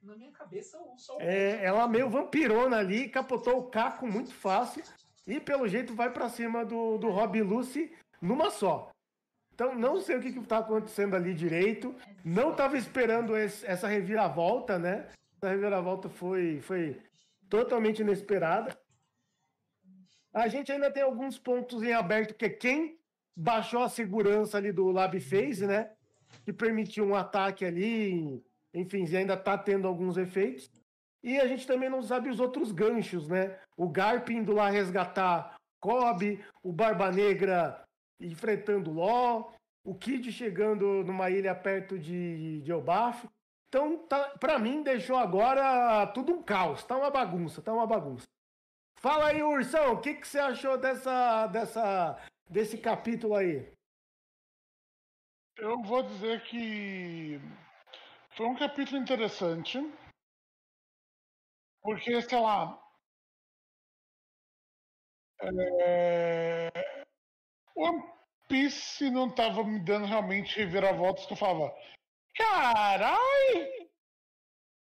Na minha cabeça, o sol. É, ela meio vampirona ali, capotou o Caco muito fácil e pelo jeito vai pra cima do, do Rob Lucy numa só. Então não sei o que, que tá acontecendo ali direito. Não tava esperando esse- essa reviravolta, né? Essa reviravolta foi, foi totalmente inesperada. A gente ainda tem alguns pontos em aberto, que é quem baixou a segurança ali do Lab Phase, né? Que permitiu um ataque ali, enfim, ainda tá tendo alguns efeitos. E a gente também não sabe os outros ganchos, né? O Garp indo lá resgatar Cobb, o Barba Negra enfrentando Ló, o Kid chegando numa ilha perto de, de Elbaf. Então, tá, pra mim, deixou agora tudo um caos. Tá uma bagunça, tá uma bagunça. Fala aí, Ursão, o que, que você achou dessa, dessa, desse capítulo aí? Eu vou dizer que foi um capítulo interessante. Porque, sei lá. É... One Piece não tava me dando realmente reviravoltas que eu falava. Carai!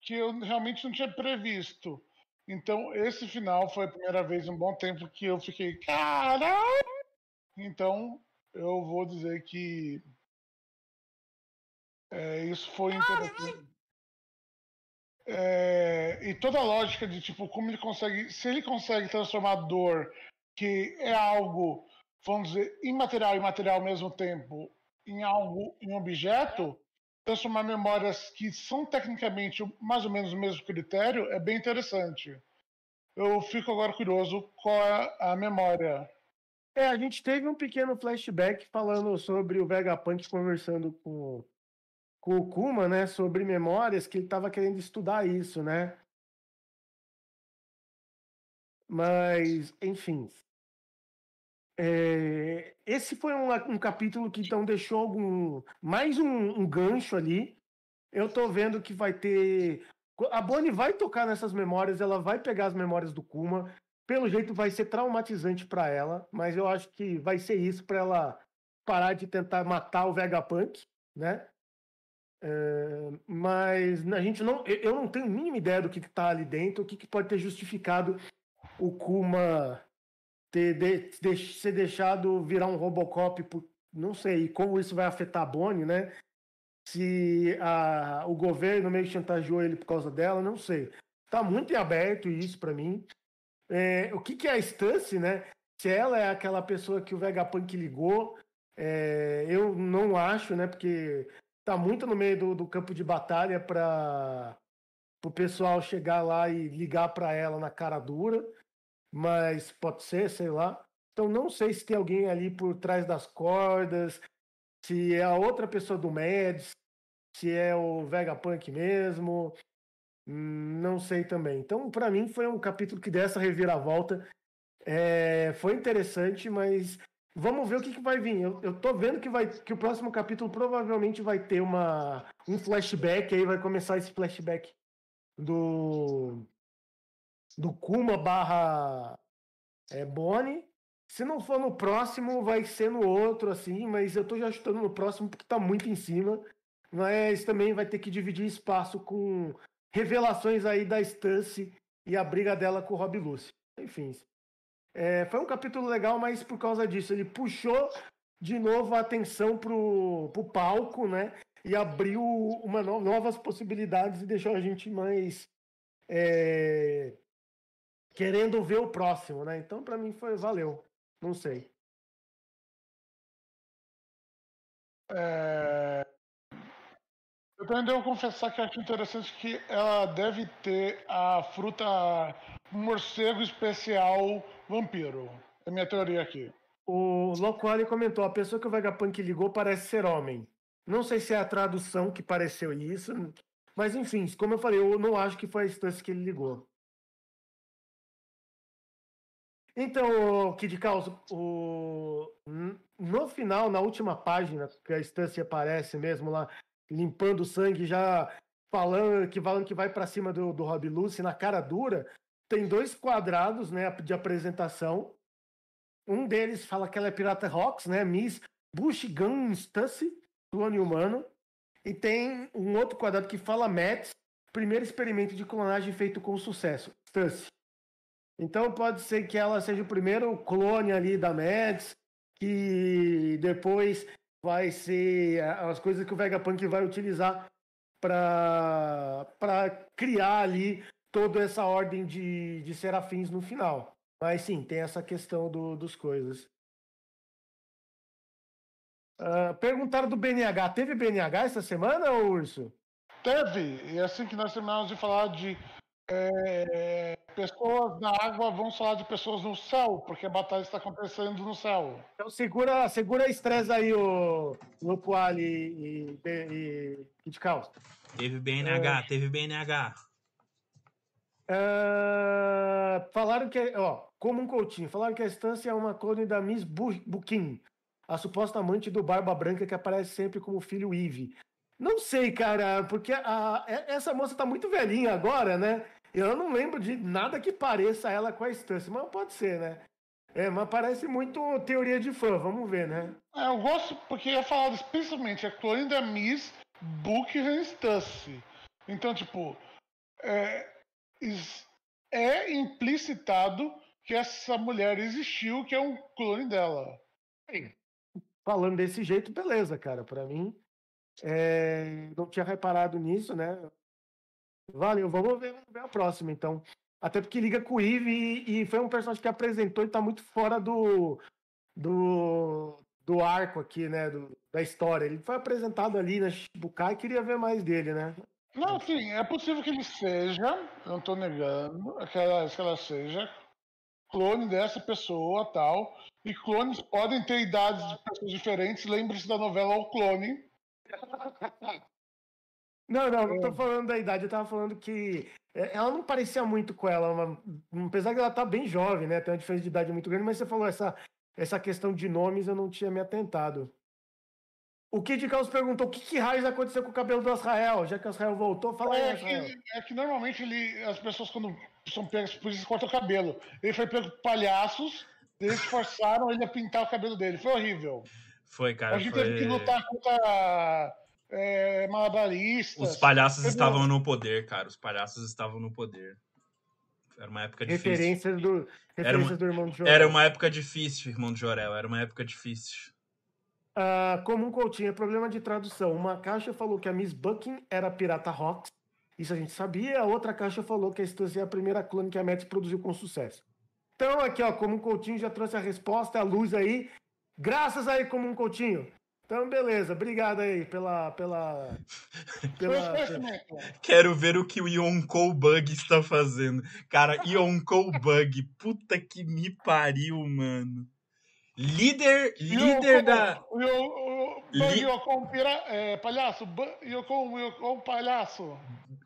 Que eu realmente não tinha previsto. Então, esse final foi a primeira vez em um bom tempo que eu fiquei. Carai! Então, eu vou dizer que é, isso foi interessante. É, e toda a lógica de tipo como ele consegue, se ele consegue transformar dor, que é algo, vamos dizer, imaterial e material ao mesmo tempo, em algo, em objeto, transformar memórias que são tecnicamente mais ou menos o mesmo critério é bem interessante. Eu fico agora curioso qual é a memória. É, a gente teve um pequeno flashback falando sobre o Vegapunk conversando com, com o Kuma, né, sobre memórias, que ele estava querendo estudar isso, né? Mas, enfim. É, esse foi um, um, capítulo que então deixou algum, mais um, um gancho ali. Eu tô vendo que vai ter. A Bonnie vai tocar nessas memórias, ela vai pegar as memórias do Kuma. Pelo jeito vai ser traumatizante para ela, mas eu acho que vai ser isso para ela parar de tentar matar o Vegapunk, né? É, mas a gente não, eu não tenho a mínima ideia do que está ali dentro, o que, que, pode ter justificado o Kuma ter de, de, ser deixado virar um Robocop, por, não sei como isso vai afetar a Bonnie, né? Se a, o governo meio chantageou ele por causa dela, não sei. Tá muito em aberto isso para mim. É, o que, que é a Stance, né? Se ela é aquela pessoa que o Vegapunk ligou, é, eu não acho, né? Porque tá muito no meio do, do campo de batalha para o pessoal chegar lá e ligar para ela na cara dura, mas pode ser, sei lá. Então não sei se tem alguém ali por trás das cordas, se é a outra pessoa do Meds, se é o Vegapunk mesmo, não sei também. Então para mim foi um capítulo que dessa reviravolta é, foi interessante, mas Vamos ver o que, que vai vir. Eu, eu tô vendo que, vai, que o próximo capítulo provavelmente vai ter uma, um flashback, aí vai começar esse flashback do, do Kuma barra é, Bonnie. Se não for no próximo, vai ser no outro, assim, mas eu tô já chutando no próximo porque tá muito em cima. Mas também vai ter que dividir espaço com revelações aí da Stance e a briga dela com o Rob Lucy. Enfim, é, foi um capítulo legal, mas por causa disso, ele puxou de novo a atenção pro, pro palco, né? E abriu uma no, novas possibilidades e deixou a gente mais é, querendo ver o próximo, né? Então, para mim, foi valeu. Não sei. É... Eu também devo confessar que acho interessante que ela deve ter a fruta morcego especial vampiro. É minha teoria aqui. O Loquali comentou: a pessoa que o Vegapunk ligou parece ser homem. Não sei se é a tradução que pareceu isso, mas enfim, como eu falei, eu não acho que foi a instância que ele ligou. Então, Kid Caos, o... no final, na última página, que a instância aparece mesmo lá, limpando o sangue, já falando que, falando que vai para cima do, do Rob Lucy na cara dura, tem dois quadrados né, de apresentação. Um deles fala que ela é Pirata Rocks, né? Miss Bushgun Stussy, clone humano. E tem um outro quadrado que fala Mets, primeiro experimento de clonagem feito com sucesso. Stussy. Então pode ser que ela seja o primeiro clone ali da Mets, que depois vai ser as coisas que o Vegapunk vai utilizar para criar ali toda essa ordem de, de serafins no final. Mas sim, tem essa questão do, dos coisas. Uh, perguntaram do BNH. Teve BNH essa semana, Urso? Teve. E assim que nós terminamos de falar de é, pessoas na água, vamos falar de pessoas no céu, porque a batalha está acontecendo no céu. Então segura, segura estresse aí, o Lupuali e, e, e Kit Caos. Teve BNH, é... teve BNH. Uh, falaram que, ó, como um coutinho, falaram que a estância é uma clone da Miss Bukin, a suposta amante do Barba Branca que aparece sempre como filho Eve. Não sei, cara, porque a, essa moça tá muito velhinha agora, né? Eu não lembro de nada que pareça ela com a estância, mas pode ser, né? É, mas parece muito teoria de fã, vamos ver, né? É, eu gosto porque é falado especialmente a clone da Miss Buckingham Stussy. Então, tipo, é, é implicitado que essa mulher existiu, que é um clone dela. Falando desse jeito, beleza, cara. Para mim, é... não tinha reparado nisso, né? Valeu, vamos ver, vamos ver a próxima, então. Até porque liga com o Eve e, e, foi um personagem que apresentou e tá muito fora do, do, do arco aqui, né? Do, da história. Ele foi apresentado ali na Shibukai e queria ver mais dele, né? Não, sim, é possível que ele seja, não estou negando, que ela, que ela seja clone dessa pessoa tal. E clones podem ter idades de pessoas diferentes. Lembre-se da novela O Clone. Não, não, não tô falando da idade, eu tava falando que é, ela não parecia muito com ela, uma- apesar que ela tá bem jovem, né? Tem uma diferença de idade muito grande, mas você falou essa, essa questão de nomes, eu não tinha me atentado. O Kid Caos perguntou o que, que raios aconteceu com o cabelo do Israel, já que o Israel voltou, fala aí, É Israel. que, é que normalmente ele, as pessoas, quando são pegas por isso, cortam o cabelo. Ele foi pego por palhaços, eles forçaram ele a pintar o cabelo dele. Foi horrível. Foi, cara. a gente foi- teve que lutar contra é, malabaristas. Os palhaços estavam no poder, cara. Os palhaços estavam no poder. Era uma época difícil. Referências do, Era uma- referências do irmão de Joel. Era uma época difícil, irmão de Jorel. Era uma época difícil. Ah, como um coutinho, é problema de tradução. Uma caixa falou que a Miss Bucking era Pirata Rocks. Isso a gente sabia. A outra caixa falou que a Stance é a primeira clone que a Mets produziu com sucesso. Então, aqui, ó, como um coutinho já trouxe a resposta, a luz aí. Graças aí, como um coutinho. Então, beleza. Obrigado aí pela. pela, pela. Quero ver o que o Yonkou Bug está fazendo. Cara, Yonkou Bug. Puta que me pariu, mano. Líder, líder da. O, o, o, Li- pira, é, palhaço. Yokon palhaço.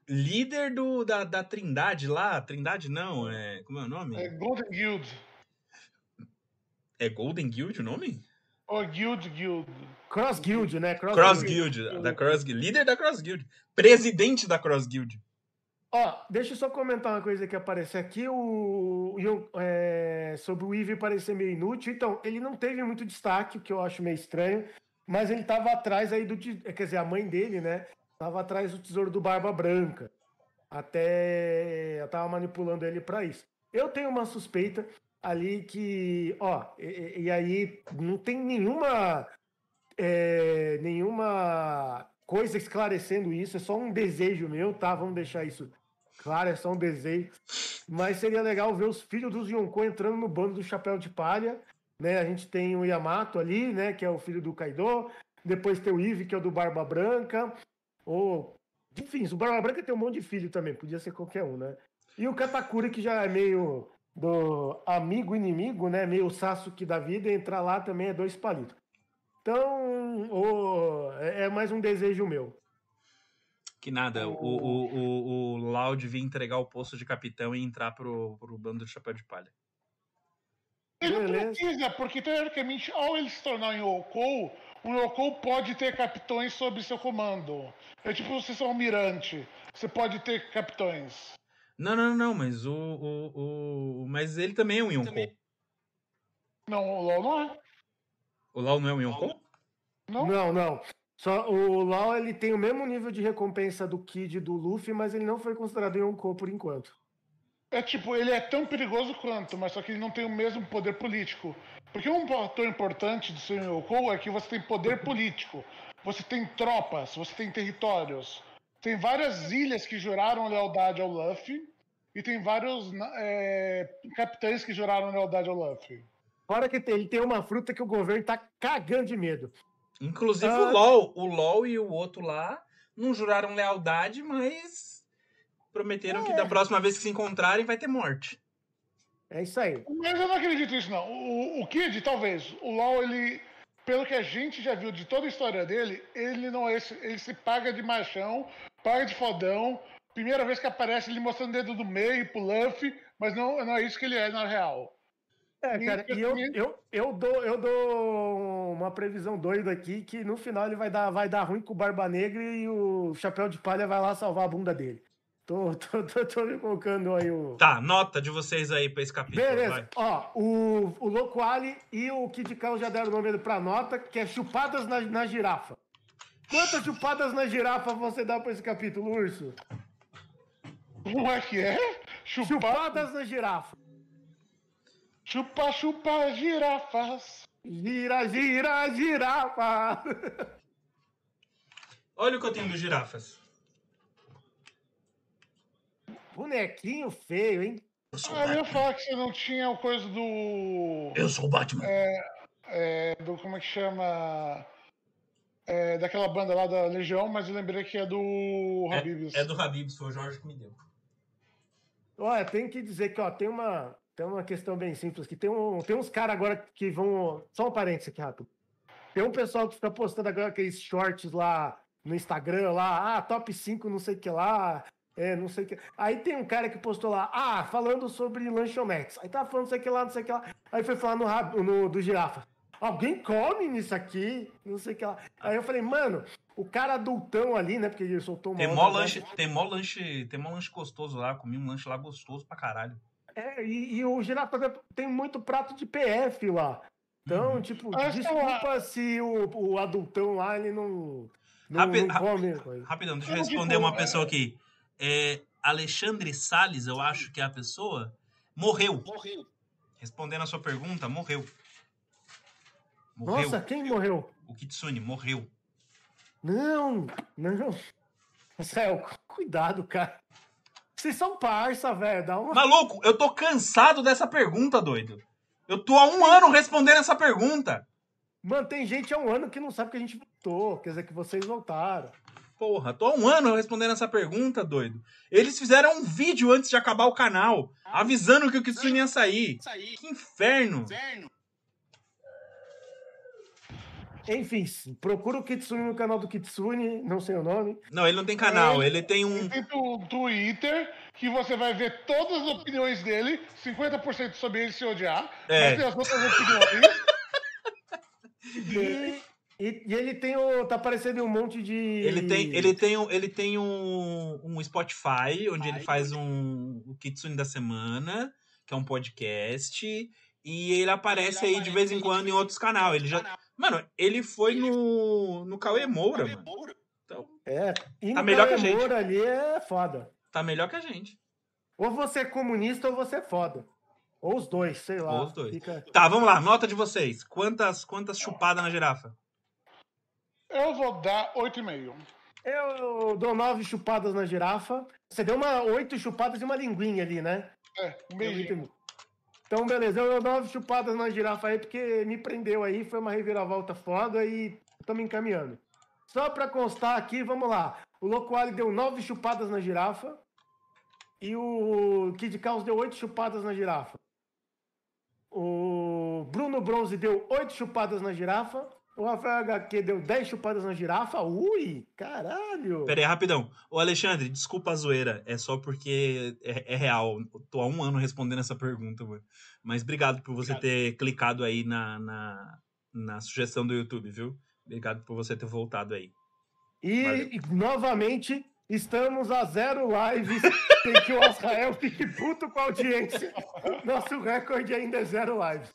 Líder do, da, da Trindade lá. Trindade não, é. Como é o nome? É Golden Guild. É Golden Guild o nome? Ou Guild Guild. Cross Guild, né? Cross Guild. Da Cross Guild. Líder da Cross Guild. Presidente da Cross Guild. Ó, deixa eu só comentar uma coisa que apareceu aqui, o, é, sobre o Eve parecer meio inútil. Então, ele não teve muito destaque, o que eu acho meio estranho, mas ele tava atrás aí do. Quer dizer, a mãe dele, né? Tava atrás do tesouro do Barba Branca. Até eu tava manipulando ele pra isso. Eu tenho uma suspeita ali que, ó, e- e aí não tem nenhuma é, nenhuma coisa esclarecendo isso, é só um desejo meu, tá? Vamos deixar isso claro, é só um desejo. Mas seria legal ver os filhos dos Yonkou entrando no bando do Chapéu de Palha, né? A gente tem o Yamato ali, né? Que é o filho do Kaido. Depois tem o Eve, que é o do Barba Branca. Ou, enfim, o Barba Branca tem um monte de filho também, podia ser qualquer um, né? E o Katakuri, que já é meio do amigo inimigo, né? Meio Sasuke da vida, entrar lá também é dois palitos. Então, o- é mais um desejo meu. Que nada, o, o, o, o Lau devia entregar o posto de capitão e entrar pro, pro bando do Chapéu de Palha. Ele não precisa, porque teoricamente, ao ele se tornar um Yoko, um Yoko pode ter capitões sob seu comando. É tipo você ser um almirante. Você pode ter capitões. Não, não, não, mas o. o, o mas ele também é um Yonkou. Não, o LOL não é. O Lau não é um Yonkou? Não? Não, não. Só o Law ele tem o mesmo nível de recompensa do Kid e do Luffy, mas ele não foi considerado Yonkou por enquanto. É tipo, ele é tão perigoso quanto, mas só que ele não tem o mesmo poder político. Porque um fator importante de ser um Yoko é que você tem poder político. Você tem tropas, você tem territórios. Tem várias ilhas que juraram lealdade ao Luffy. E tem vários é, capitães que juraram lealdade ao Luffy. Fora que tem- ele tem uma fruta que o governo tá cagando de medo. Inclusive Ah. o LOL. O LOL e o outro lá não juraram lealdade, mas prometeram que da próxima vez que se encontrarem vai ter morte. É isso aí. Mas eu não acredito nisso, não. O, o Kid, talvez. O LoL, ele. Pelo que a gente já viu de toda a história dele, ele não é esse. Ele se paga de machão, paga de fodão. Primeira vez que aparece ele mostrando o dedo do meio pro Luffy, mas não, não é isso que ele é na real. É, cara, e eu, eu, eu, dou, eu dou uma previsão doida aqui que no final ele vai dar, vai dar ruim com o Barba Negra e o Chapéu de Palha vai lá salvar a bunda dele. Tô, tô, tô, tô me colocando aí o. Tá, nota de vocês aí pra esse capítulo. Beleza, vai. ó, o, o Loco Ali e o Kid Cal já deram o nome pra nota, que é chupadas na, na girafa. Quantas chupadas na girafa você dá pra esse capítulo, Urso? Como é que é? Chupar, Chupadas na girafa. Chupa, chupa, girafas. Gira, gira, girafa. Olha o que eu tenho dos girafas. Bonequinho feio, hein? Eu sou Ah, eu ia falar que você não tinha o coisa do. Eu sou o Batman. é, do como é que chama? É, daquela banda lá da Legião, mas eu lembrei que é do Habibs. É, é do Habibs, foi o Jorge que me deu. Olha, tem que dizer que ó, tem uma, tem uma questão bem simples que tem, um, tem uns caras agora que vão. Só um parênteses aqui rápido. Tem um pessoal que fica postando agora aqueles shorts lá no Instagram lá, ah, top 5 não sei o que lá, é, não sei o que. Aí tem um cara que postou lá, ah, falando sobre lanchonetes. Aí tava falando não sei o que lá, não sei o que lá. Aí foi falar no, no do girafa. Alguém come nisso aqui, não sei o que lá. Aí eu falei, mano, o cara adultão ali, né? Porque ele soltou uma. Tem mó lanche, tem mó lanche, tem mó lanche gostoso lá, comi um lanche lá gostoso pra caralho. É, e, e o girafa tem muito prato de PF lá. Então, tipo, Acho que desculpa se o, o adultão lá ele não. Não, Rapi- não come. Rapidão, deixa eu responder uma pessoa aqui. É, Alexandre Salles, eu acho que é a pessoa, morreu. Respondendo a sua pergunta, morreu. Morreu. Nossa, quem morreu? O Kitsune morreu. Não, não. Céu, cuidado, cara. Vocês são parça, velho. Dá uma. Maluco, eu tô cansado dessa pergunta, doido. Eu tô há um ano respondendo essa pergunta. Mano, tem gente há um ano que não sabe que a gente voltou. Quer dizer que vocês voltaram. Porra, tô há um ano respondendo essa pergunta, doido. Eles fizeram um vídeo antes de acabar o canal, avisando que o Kitsune ia sair. Que inferno. Enfim, procura o Kitsune no canal do Kitsune, não sei o nome. Não, ele não tem canal, ele tem um. Tem o Twitter, que você vai ver todas as opiniões dele, 50% sobre ele se odiar, É. mas tem as outras opiniões. E, e- e ele tem o. Tá aparecendo um monte de. Ele tem, ele tem, um, ele tem um, um Spotify, onde ele faz um o Kitsune da Semana, que é um podcast, e ele aparece aí de vez em quando em outros canais. Ele já, mano, ele foi no, no Cauê Moura, mano. Então, É. E Tá no melhor que a Cauê gente. Moura ali é foda. tá melhor que a gente. Ou você é comunista ou você é foda. Ou os dois, sei lá. Ou os dois. Fica- Tá, vamos lá, nota de vocês. Quantas, quantas chupadas na girafa? Eu vou dar 8,5. Eu dou nove chupadas na girafa. Você deu uma oito chupadas e uma linguinha ali, né? É, um beijinho. Então, beleza. Eu dou nove chupadas na girafa aí, porque me prendeu aí. Foi uma reviravolta foda e estamos encaminhando. Só pra constar aqui, vamos lá. O Locoali deu nove chupadas na girafa. E o Kid Caos deu oito chupadas na girafa. O Bruno Bronze deu oito chupadas na girafa. O Rafael HQ deu 10 chupadas na girafa. Ui, caralho! Pera aí, rapidão. Ô, Alexandre, desculpa a zoeira. É só porque é, é real. Eu tô há um ano respondendo essa pergunta, mano. Mas obrigado por você ter clicado aí na, na, na sugestão do YouTube, viu? Obrigado por você ter voltado aí. E, e, novamente estamos a zero lives. Tem que o Israel fique puto com a audiência. Nosso recorde ainda é zero lives.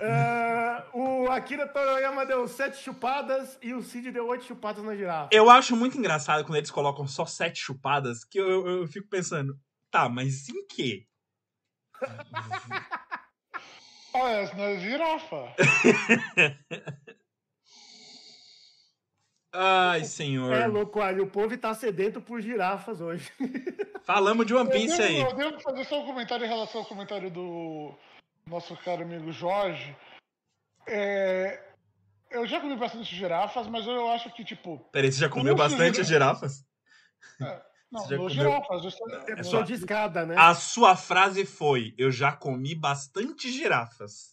Ah, o Akira Toroyama deu sete chupadas e o Cid deu oito chupadas na girafa. Eu acho muito engraçado quando eles colocam só sete chupadas, que eu, eu, eu fico pensando, tá, mas em quê? Olha, essa não é girafa. Ai, senhor. É louco, olha, o povo tá sedento por girafas hoje. Falamos de One Piece eu, aí. devo, eu devo fazer só um comentário em relação ao comentário do nosso caro amigo Jorge. É, eu já comi bastante girafas, mas eu acho que, tipo. Peraí, você já comeu bastante gira- girafas? Não, Você já não comeu- girafas. Eu só, Eu É sou só- de escada, né? A sua frase foi: Eu já comi bastante girafas.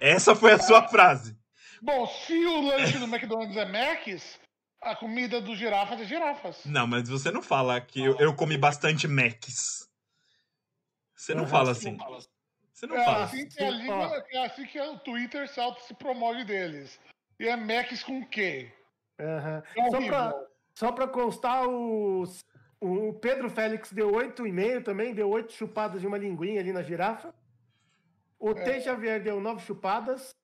Essa foi a sua frase. Bom, se o lanche do McDonald's é Macs, a comida dos girafas é girafas. Não, mas você não fala que eu, eu comi bastante Macs. Você não Aham, fala você assim. não fala. Você não É fala. assim que a língua, é assim que o Twitter se promove deles. E é Macs com Q. É Só pra, só pra constar, o, o Pedro Félix deu 8,5 também, deu 8 chupadas de uma linguinha ali na girafa. O É. T. Xavier deu 9 chupadas.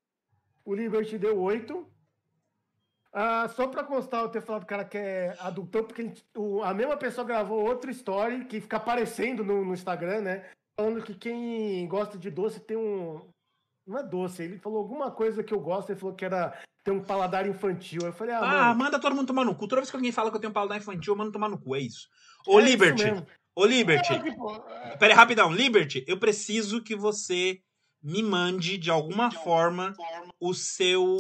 O Liberty deu 8. Ah, só pra constar, eu ter falado do cara que é adultão, porque ele- o- a mesma pessoa gravou outro story que fica aparecendo no, no Instagram, né? Falando que quem gosta de doce tem um. Não é doce, ele falou alguma coisa que eu gosto, ele falou que era ter um paladar infantil. Eu falei, ah, Ah, mano, manda todo mundo tomar no cu. Toda vez que alguém fala que eu tenho paladar infantil, eu mando tomar no cu. É isso. Ô, é isso Liberty. mesmo. Ô, Liberty. É, tipo, é, Pera aí, rapidão. Liberty, eu preciso que você me mande de alguma forma o seu.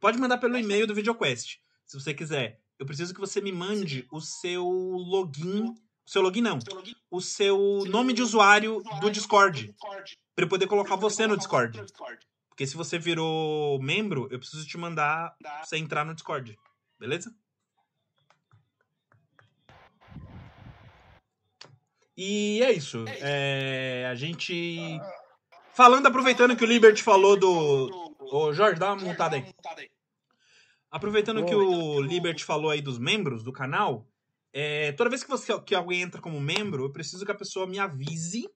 Pode mandar pelo e-mail do VideoQuest, se você quiser. Eu preciso que você me mande o seu login. O seu login não. O seu nome de usuário do Discord. Para eu poder colocar você no Discord. Porque se você virou membro, eu preciso te mandar você entrar no Discord. Beleza? E é, é isso. É, a gente. Falando, aproveitando que o Liberty falou do. Ô, Jorge, dá uma montada aí. Aproveitando que o Liberty falou aí dos membros do canal, é, toda vez que, você, que alguém entra como membro, eu preciso que a pessoa me avise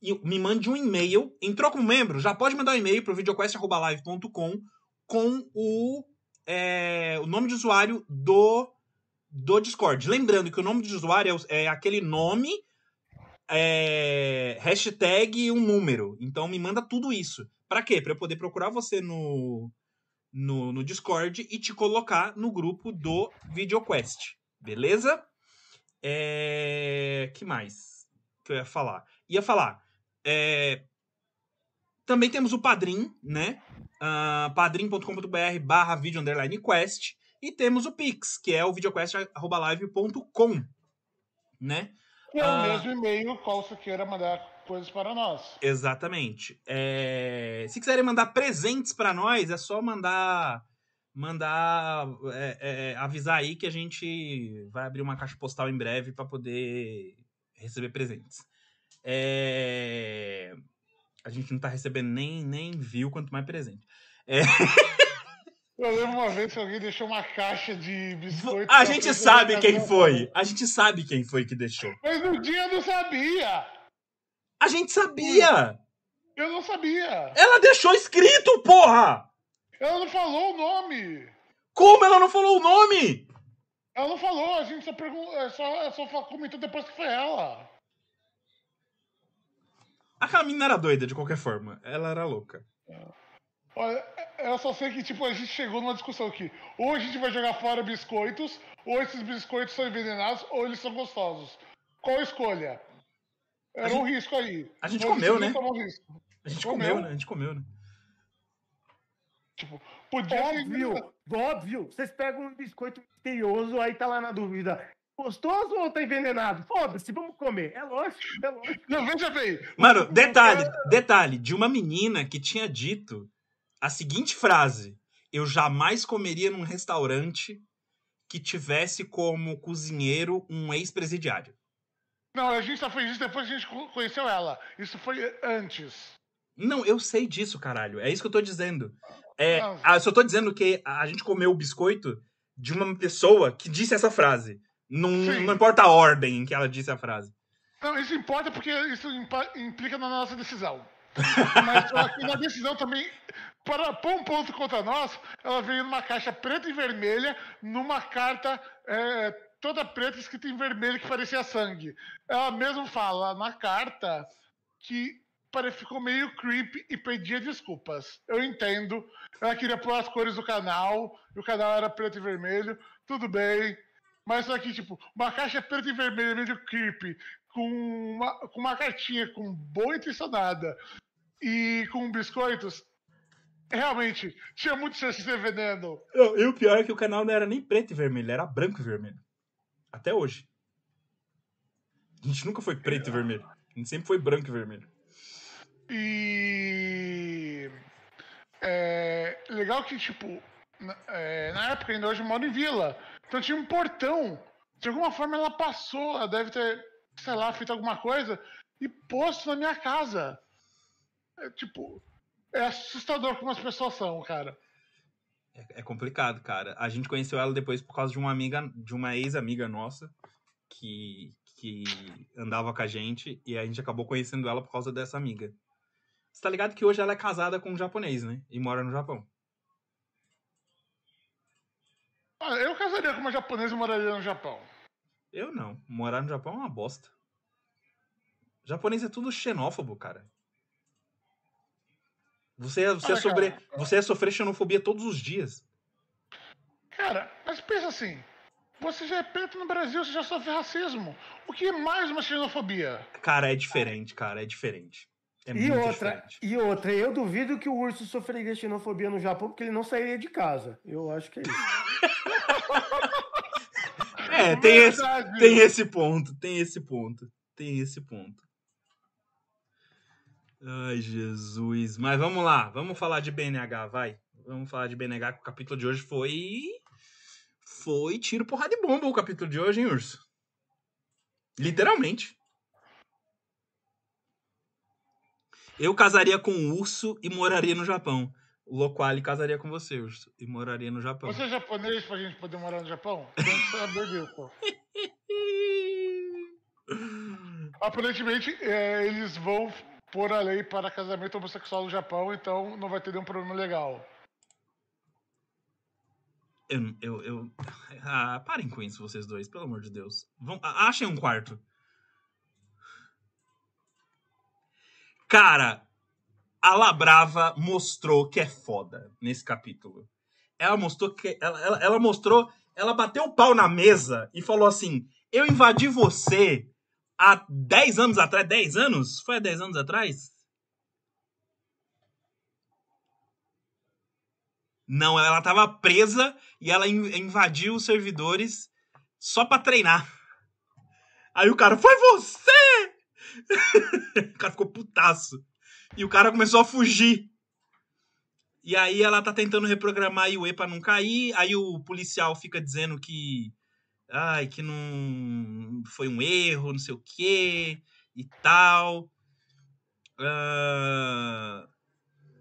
e me mande um e-mail. Entrou como membro, já pode mandar um e-mail pro videoquest.live.com com o, é, o nome de usuário do, do Discord. Lembrando que o nome de usuário é, é aquele nome, é, hashtag e um número. Então me manda tudo isso. Pra quê? Pra eu poder procurar você no, no, no Discord e te colocar no grupo do VideoQuest. Beleza? É... que mais que eu ia falar? Ia falar. É... Também temos o Padrim, né? Uh, padrim.com.br barra video underline quest. E temos o Pix, que é o videoquest.live.com, né? Que é o Ah. mesmo e-mail qual você queira mandar coisas para nós. Exatamente. É, Se quiserem mandar presentes pra nós, é só mandar mandar é, é, avisar aí que a gente vai abrir uma caixa postal em breve pra poder receber presentes. É, A gente não tá recebendo nem, nem view, quanto mais presente. Eu lembro uma vez que alguém deixou uma caixa de biscoito. A gente sabe quem foi. A gente sabe quem foi que deixou. Mas no dia eu não sabia. A gente sabia! Eu não sabia. Ela deixou escrito, porra! Ela não falou o nome. Como ela não falou o nome? Ela não falou, a gente só, pergun- é só, é só comentou depois que foi ela. Aquela menina era doida, de qualquer forma. Ela era louca. Olha, eu só sei que tipo, a gente chegou numa discussão aqui. Ou a gente vai jogar fora biscoitos, ou esses biscoitos são envenenados, ou eles são gostosos. Qual a escolha? Era A um risco aí. a gente Nós comeu, né? um. A gente Comeu. comeu, né? A gente comeu, né? Podia ser Óbvio, envenenado. óbvio. Vocês pegam um biscoito misterioso, aí tá lá na dúvida. Gostoso ou tá envenenado? Foda-se, vamos comer. É lógico, é lógico. Não, veja bem. Mano, detalhe, detalhe, de uma menina que tinha dito a seguinte frase: Eu jamais comeria num restaurante que tivesse como cozinheiro um ex-presidiário. Não, a gente só fez isso depois que a gente co- conheceu ela. Isso foi antes. Não, eu sei disso, caralho. É isso que eu tô dizendo. É, Não. ah, eu só tô dizendo que a gente comeu o biscoito de uma pessoa que disse essa frase. Não, não importa a ordem em que ela disse a frase. Não, isso importa porque isso implica na nossa decisão. Mas só que na decisão também, para pôr um ponto contra nós, ela veio numa caixa preta e vermelha, numa carta é, toda preta escrita em vermelho que parecia sangue. Ela mesmo fala na carta que ficou meio creepy e pedia desculpas. Eu entendo. Ela queria pôr as cores do canal, e o canal era preto e vermelho, tudo bem. Mas só que, tipo, uma caixa preta e vermelha meio creepy, com uma, com uma cartinha com boa intencionada e com biscoitos, realmente tinha muito chance de ser veneno. E o pior é que o canal não era nem preto e vermelho, era branco e vermelho. Até hoje. A gente nunca foi preto e vermelho. A gente sempre foi branco e vermelho. E. É, legal que, tipo, na, é, na época ainda hoje eu moro em vila. Então tinha um portão. De alguma forma ela passou, ela deve ter, sei lá, feito alguma coisa e posto na minha casa. É, tipo, é assustador como as pessoas são, cara. É, é complicado, cara. A gente conheceu ela depois por causa de uma amiga, de uma ex-amiga nossa que, que andava com a gente e a gente acabou conhecendo ela por causa dessa amiga. Você tá ligado que hoje ela é casada com um japonês, né? E mora no Japão. Ah, Eu casaria com uma japonesa e moraria no Japão. Eu não. Morar no Japão é uma bosta. Japonês é tudo xenófobo, cara. Você, é- você, é Ah, sobre, cara. você é sofrer xenofobia todos os dias. Cara, mas pensa assim. Você já é preto no Brasil, você já sofre racismo. O que é mais uma xenofobia? Cara, é diferente, cara. É diferente. É E outra, diferente. e outra, eu duvido que o urso sofreria xenofobia no Japão porque ele não sairia de casa. Eu acho que é isso. É, tem esse, tem esse ponto, tem esse ponto, tem esse ponto. Ai, Jesus. Mas vamos lá, vamos falar de BNH, vai. Vamos falar de BNH, que o capítulo de hoje foi. Foi tiro, porrada de bomba o capítulo de hoje, hein, urso? Literalmente. Eu casaria com um urso e moraria no Japão. O Loquali casaria com você, urso, e moraria no Japão. Você é japonês pra gente poder morar no Japão? Que saber disso. Aparentemente, é, eles vão pôr a lei para casamento homossexual no Japão, então não vai ter nenhum problema legal. Eu, eu, eu- Ah, parem com isso, vocês dois, pelo amor de Deus. Vão... Achem um quarto. Cara, a Labrava mostrou que é foda nesse capítulo. Ela mostrou que. Ela, ela, ela mostrou. Ela bateu o pau na mesa e falou assim: Eu invadi você há 10 anos atrás. 10 anos? Foi há 10 anos atrás? Não, ela tava presa e ela in- invadiu os servidores só pra treinar. Aí o cara, foi você! o cara ficou putaço. E o cara começou a fugir. E aí ela tá tentando reprogramar a Yue pra não cair. Aí o policial fica dizendo que. Ai, que não. Foi um erro, não sei o quê. E tal. Ah,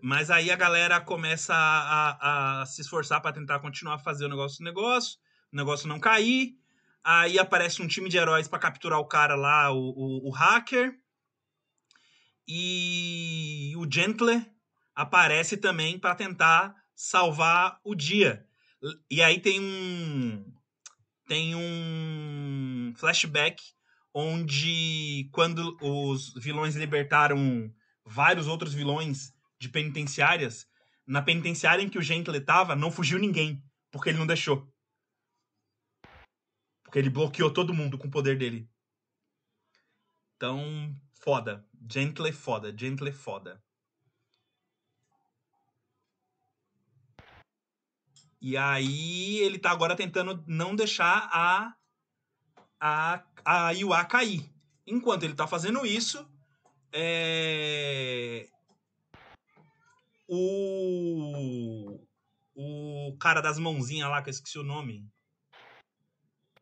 mas aí a galera começa a, a- a se esforçar pra tentar continuar a fazer o negócio o negócio. O negócio não cair. Aí aparece um time de heróis pra capturar o cara lá, o, o, o hacker. E o Gentler aparece também pra tentar salvar o dia. E aí tem um tem um flashback onde quando os vilões libertaram vários outros vilões de penitenciárias, na penitenciária em que o Gentler tava, não fugiu ninguém, porque ele não deixou. Porque ele bloqueou todo mundo com o poder dele. Então, foda. Gentler foda, Gentler foda. E aí ele tá agora tentando não deixar a a, a Iwa cair. Enquanto ele tá fazendo isso, é... o o cara das mãozinhas lá, que eu esqueci o nome.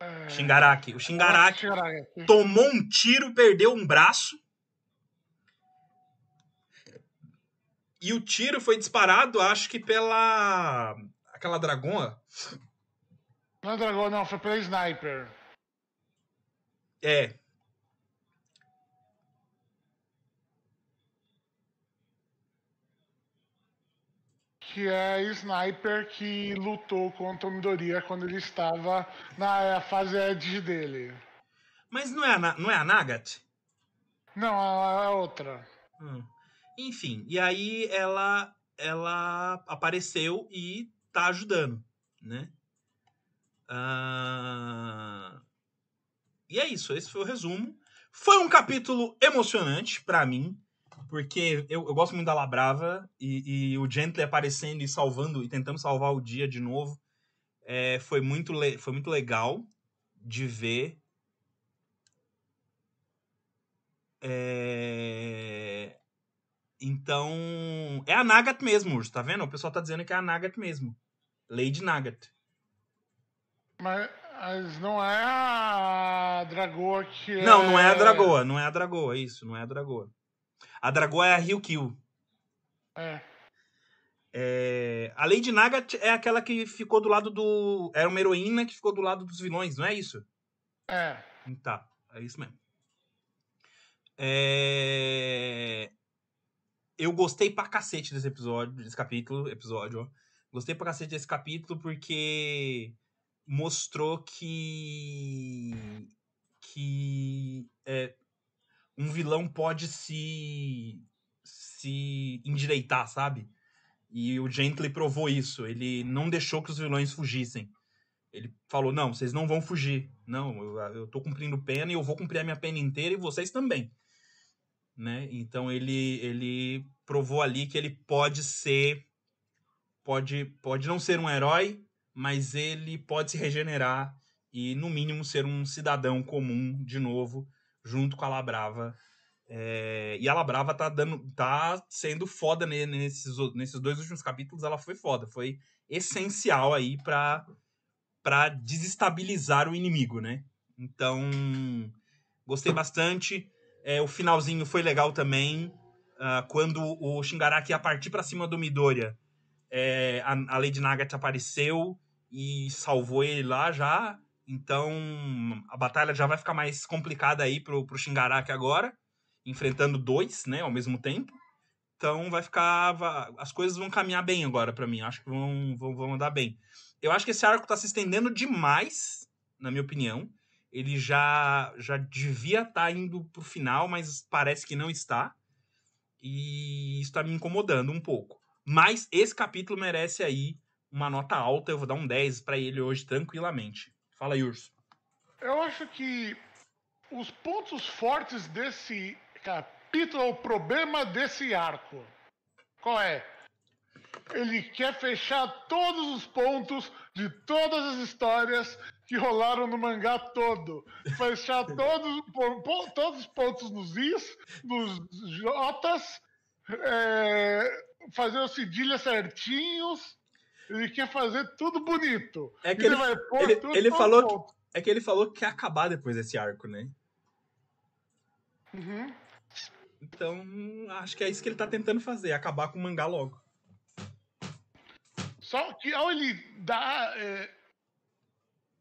É... Shingaraki. O Shingaraki. tomou um tiro, perdeu um braço. E o tiro foi disparado, acho que pela. aquela dragoa. Não é dragão, não, foi pela sniper. É. Que é a sniper que lutou contra o Midoriya quando ele estava na fase edge dele. Mas não é a, não é a Nagat? Não, a, a outra. Hum. Enfim, e aí ela ela apareceu e tá ajudando, né? Ah, E é isso, esse foi o resumo. Foi um capítulo emocionante pra mim, porque eu, eu gosto muito da Labrava e, e o Gently aparecendo e salvando e tentando salvar o dia de novo. É, foi, muito foi muito legal de ver. É, Então, é a Nagat mesmo, Urso, tá vendo? O pessoal tá dizendo que é a Nagat mesmo. Lady Nagat. Mas, mas não é a Dragoa que é... Não, não é a Dragoa, não é a Dragoa, isso, não é a Dragoa. A Dragoa é a Ryukyu. É. É, A Lady Nagat é aquela que ficou do lado do... Era uma heroína que ficou do lado dos vilões, não é isso? É. Tá, é isso mesmo. É... Eu gostei pra cacete desse episódio, desse capítulo, episódio, ó. Gostei pra cacete desse capítulo porque mostrou que que é, um vilão pode se se endireitar, sabe? E o Gently provou isso. Ele não deixou que os vilões fugissem. Ele falou: não, vocês não vão fugir. Não, eu, eu tô cumprindo pena e eu vou cumprir a minha pena inteira e vocês também. Né? Então ele, ele provou ali que ele pode ser. Pode, pode não ser um herói, mas ele pode se regenerar e, no mínimo, ser um cidadão comum de novo, junto com a Labrava. É, e a Labrava tá, dando, tá sendo foda ne- nesses, nesses dois últimos capítulos. Ela foi foda, foi essencial aí pra, pra desestabilizar o inimigo, né? Então, gostei bastante. É, o finalzinho foi legal também. ah, quando o Shingaraki ia partir pra cima do Midoriya, é, a, a Lady Nagant apareceu e salvou ele lá já. Então a batalha já vai ficar mais complicada aí pro, pro Shingaraki agora, enfrentando dois, né, ao mesmo tempo. Então vai ficar. As coisas vão caminhar bem agora pra mim. Acho que vão, vão, vão andar bem. Eu acho que esse arco tá se estendendo demais, na minha opinião. Ele já, já devia estar indo pro final, mas parece que não está. E isso tá me incomodando um pouco. Mas esse capítulo merece aí uma nota alta. Eu vou dar um 10 pra ele hoje, tranquilamente. Fala aí, Urso. Eu acho que os pontos fortes desse capítulo, o problema desse arco, qual é? Ele quer fechar todos os pontos de todas as histórias que rolaram no mangá todo. Fechar todos, todos os pontos nos Is, nos Jotas, é, fazer os cedilhas certinhos. Ele quer fazer tudo bonito. É que ele, ele- vai pôr ele- tudo ele falou que-. É que ele falou que quer acabar depois desse arco, né? Uhum. Então, acho que é isso que ele tá tentando fazer, acabar com o mangá logo. Só que ao ele dar é,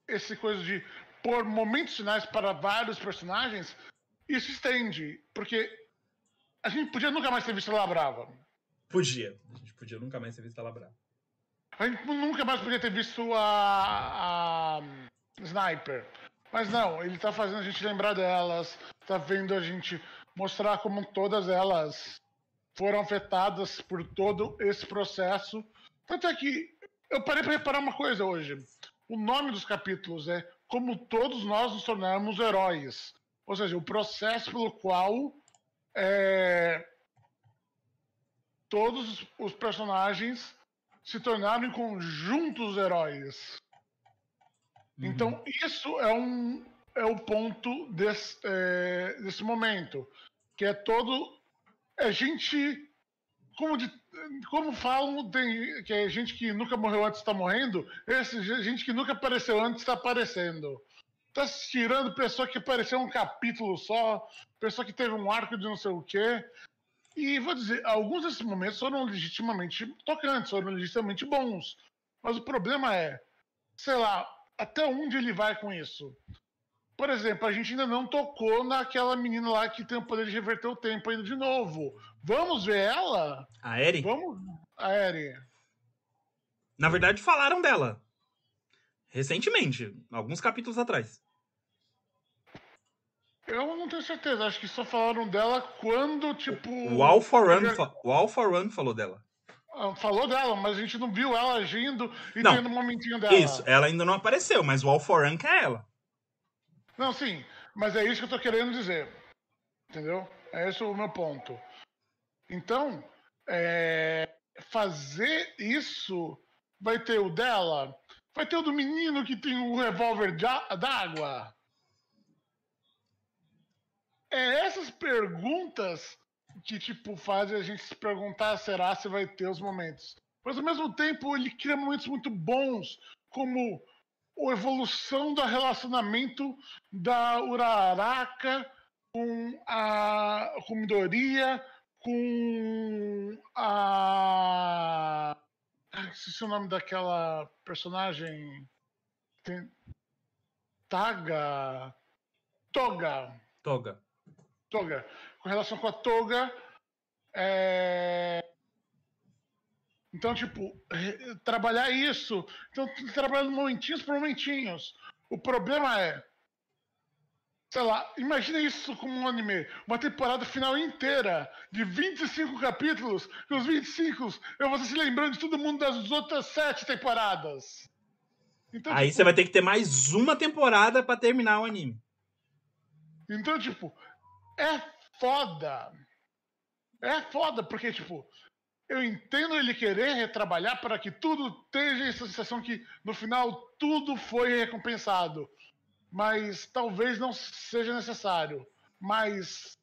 esse coisa de pôr momentos finais para vários personagens, isso estende. Porque a gente podia nunca mais ter visto ela brava. Podia. A gente podia nunca mais ter visto ela brava. A gente nunca mais podia ter visto a, a Sniper. Mas não, ele tá fazendo a gente lembrar delas, tá vendo a gente mostrar como todas elas foram afetadas por todo esse processo. Tanto é que eu parei para reparar uma coisa hoje. O nome dos capítulos é Como Todos Nós Nos Tornarmos Heróis. Ou seja, o processo pelo qual é, todos os- os personagens se tornaram em conjuntos heróis. Então, isso é um é o ponto desse, é, desse momento. Que é todo. É gente. Como, de, como falam, tem, que é gente que nunca morreu antes está morrendo, esse ge- gente que nunca apareceu antes está aparecendo. Tá se tirando pessoa que apareceu um capítulo só, pessoa que teve um arco de não sei o quê. E vou dizer, alguns desses momentos foram legitimamente tocantes, foram legitimamente bons. Mas o problema é, sei lá, até onde ele vai com isso? Por exemplo, a gente ainda não tocou naquela menina lá que tem o poder de reverter o tempo ainda de novo. Vamos ver ela? A Eri? Vamos, a Eri. Na verdade, falaram dela. Recentemente, alguns capítulos atrás. Eu não tenho certeza, acho que só falaram dela quando, tipo. O for Run, fa- o for Run falou dela. Ah, Falou dela, mas a gente não viu ela agindo e Não. tendo um momentinho dela. Isso, ela ainda não apareceu, mas o for Run quer ela. Não, sim, mas é isso que eu tô querendo dizer. Entendeu? É esse o meu ponto. Então, é, fazer isso vai ter o dela, vai ter o do menino que tem o revólver d'água. É essas perguntas que, tipo, fazem a gente se perguntar, será se vai ter os momentos. Mas, ao mesmo tempo, ele cria momentos muito bons, como a evolução do relacionamento da Uraraka com a com Midoriya, com a. Ai, esqueci o nome daquela personagem. Tem... Taga. Toga. Toga. Toga. Com relação com a Toga. é, Então, tipo, trabalhar isso. Então, trabalhando momentinhos por momentinhos. O problema é. Sei lá, imagina isso como um anime. Uma temporada final inteira de 25 capítulos. Que os 25 eu vou se lembrando de todo mundo das outras sete temporadas. Então, Aí tipo, você vai ter que ter mais uma temporada pra terminar o anime. Então, tipo, é foda. É foda, porque, tipo, eu entendo ele querer retrabalhar para que tudo tenha essa sensação que no final tudo foi recompensado. Mas talvez não seja necessário. Mas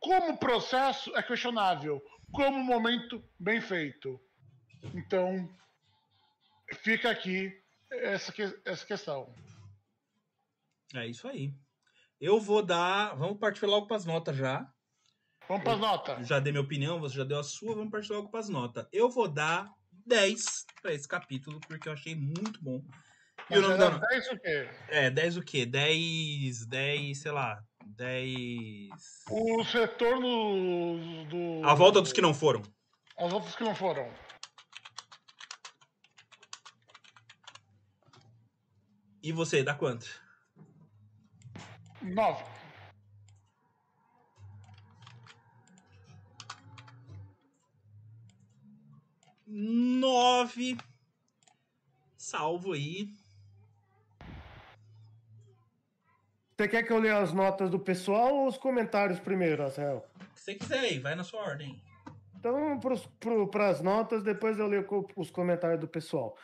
como processo é questionável. Como momento, bem feito. Então, fica aqui essa, que- essa questão. É isso aí. Eu vou dar. Vamos partir logo pras notas já. Vamos pras notas. Já dei minha opinião, você já deu a sua, vamos partir logo pras notas. Eu vou dar 10 pra esse capítulo, porque eu achei muito bom. E o nome da Mas era 10 o quê? É, 10 o quê? 10. 10, sei lá. 10. O retorno do. A volta dos que não foram. As outras que não foram. E você, dá quanto? 9. Nove. Salvo aí. Você quer que eu leia as notas do pessoal ou os comentários primeiro, Rafael? O que você quiser aí, vai na sua ordem. Então, para as notas, depois eu leio os comentários do pessoal.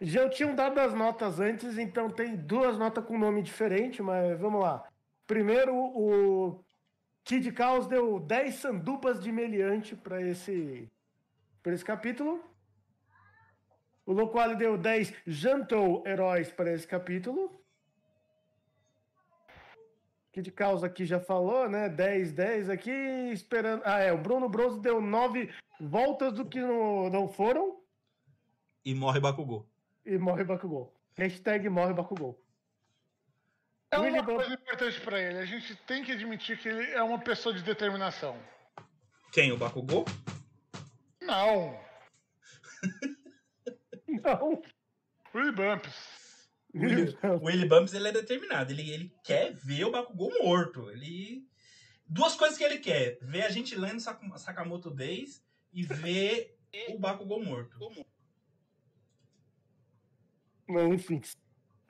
Já eu tinha dado as notas antes, então tem duas notas com nome diferente, mas vamos lá. Primeiro, o Kid Caos deu 10 sandupas de meliante para esse, pra esse capítulo. O Loquale deu 10 jantou heróis para esse capítulo. Kid Caos aqui já falou, né? 10, 10 aqui, esperando. Ah, é. O Bruno Bros deu 9 voltas do que não, não foram E morre Bakugou. e morre Bakugou. Hashtag morre Bakugou. É Willy uma Bob- coisa importante pra ele. A gente tem que admitir que ele é uma pessoa de determinação. Quem? O Bakugou? Não. Não. Willy Bumps. O Willy Bumps ele é determinado. Ele, ele quer ver o Bakugou morto. Ele. Duas coisas que ele quer: ver a gente lendo Sak- Sakamoto Days e ver o Bakugou morto. Mas, enfim.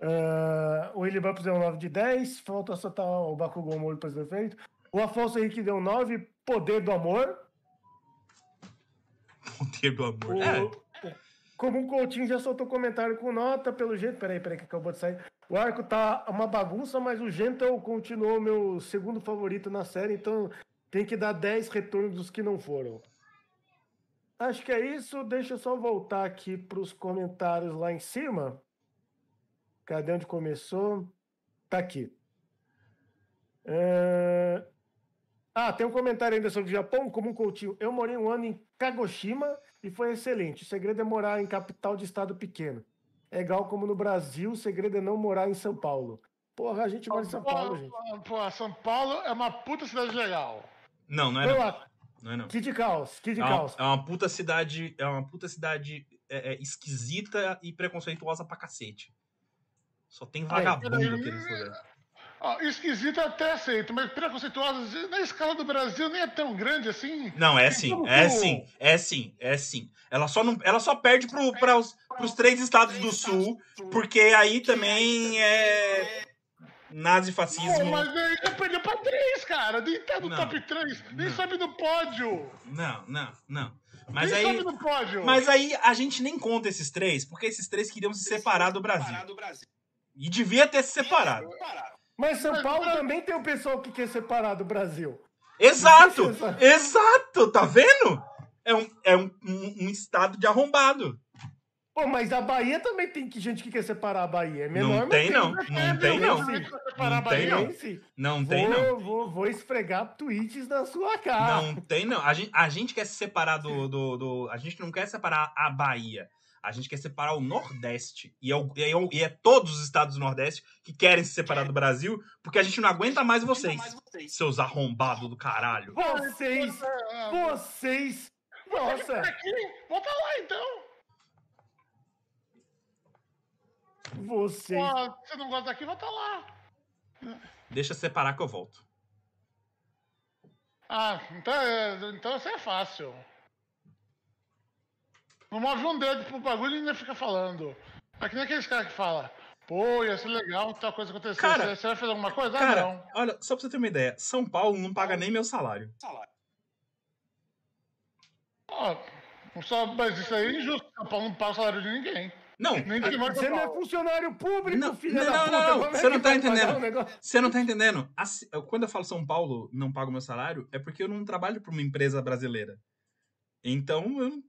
Ah, o Willy Bumps deu 9 de 10. Falta só tá o Bakugou morto para ser feito. O Afonso Henrique deu 9. Poder do amor. Poder do amor. O, É, o- como um Coutinho já soltou comentário com nota, pelo jeito. Peraí, peraí, que acabou de sair. O arco tá uma bagunça, mas o Gentle continuou meu segundo favorito na série, então tem que dar 10 retornos dos que não foram. Acho que é isso. Deixa eu só voltar aqui para os comentários lá em cima. Cadê onde começou? Tá aqui. É, Ah, tem um comentário ainda sobre o Japão, como um coutinho. Eu morei um ano em Kagoshima e foi excelente. O segredo é morar em capital de estado pequeno. É igual como no Brasil, o segredo é não morar em São Paulo. Porra, a gente mora em São Paulo, gente. Pô, São Paulo é uma puta cidade legal. Não, não é não. lá, Não é não. Kid Caos, Kid É uma, Caos. é uma puta cidade. É uma puta cidade é, é, esquisita e preconceituosa pra cacete. Só tem vagabundo peraí. aqui nesse lugar. Ó, esquisito eu até aceito, mas preconceituosa, na escala do Brasil nem é tão grande assim. Não, é sim, é sim, é sim, é sim. Ela só, não, ela só perde pro, pra os, pros três estados do sul, porque aí também é Pô, nazifascismo. mas aí já perdeu pra três, cara. Nem tá no Não. top 3, nem Não. sobe no pódio. Não, não, não. Mas nem aí, sobe no pódio. mas aí a gente nem conta esses três, porque esses três queriam se separar do Brasil. E devia ter se separado. Mas São Paulo também tem o pessoal que quer separar do Brasil. Exato! Exato. Tá vendo? É um, é um, um, um estado de arrombado. Pô, mas a Bahia também tem que- gente que quer separar a Bahia. É menor, Não tem, não. Não tem, não. Não tem, não. Não Vou, tem, não. Vou, vou esfregar tweets na sua cara. Não tem, não. A gente, a gente quer se separar do, do, do- A gente não quer separar a Bahia. A gente quer separar o Nordeste. E é, o- e é o- e é todos os estados do Nordeste que querem se separar do Brasil, porque a gente não aguenta mais vocês. Seus arrombados do caralho. Vocês, vocês, nossa, Aqui, volta lá então. vocês. Pô, você não gosta daqui, volta lá. Deixa separar que eu volto. Ah, então, então isso é fácil. Não move um dedo pro bagulho e ainda fica falando. É que nem aqueles caras que falam, pô, ia ser legal tal coisa acontecer. Cara, você, você vai fazer alguma coisa? ah, Cara, não. olha, só pra você ter uma ideia, São Paulo não paga nem meu salário. Ó, não só, mas isso aí é injusto. São Paulo não paga o salário de ninguém. Não, Nem Você não é funcionário público, Não, filho não, da não, puta. não, é você não tá entendendo. um? Você não tá entendendo? Assim, quando eu falo São Paulo não paga o meu salário, é porque eu não trabalho pra uma empresa brasileira. Então, eu.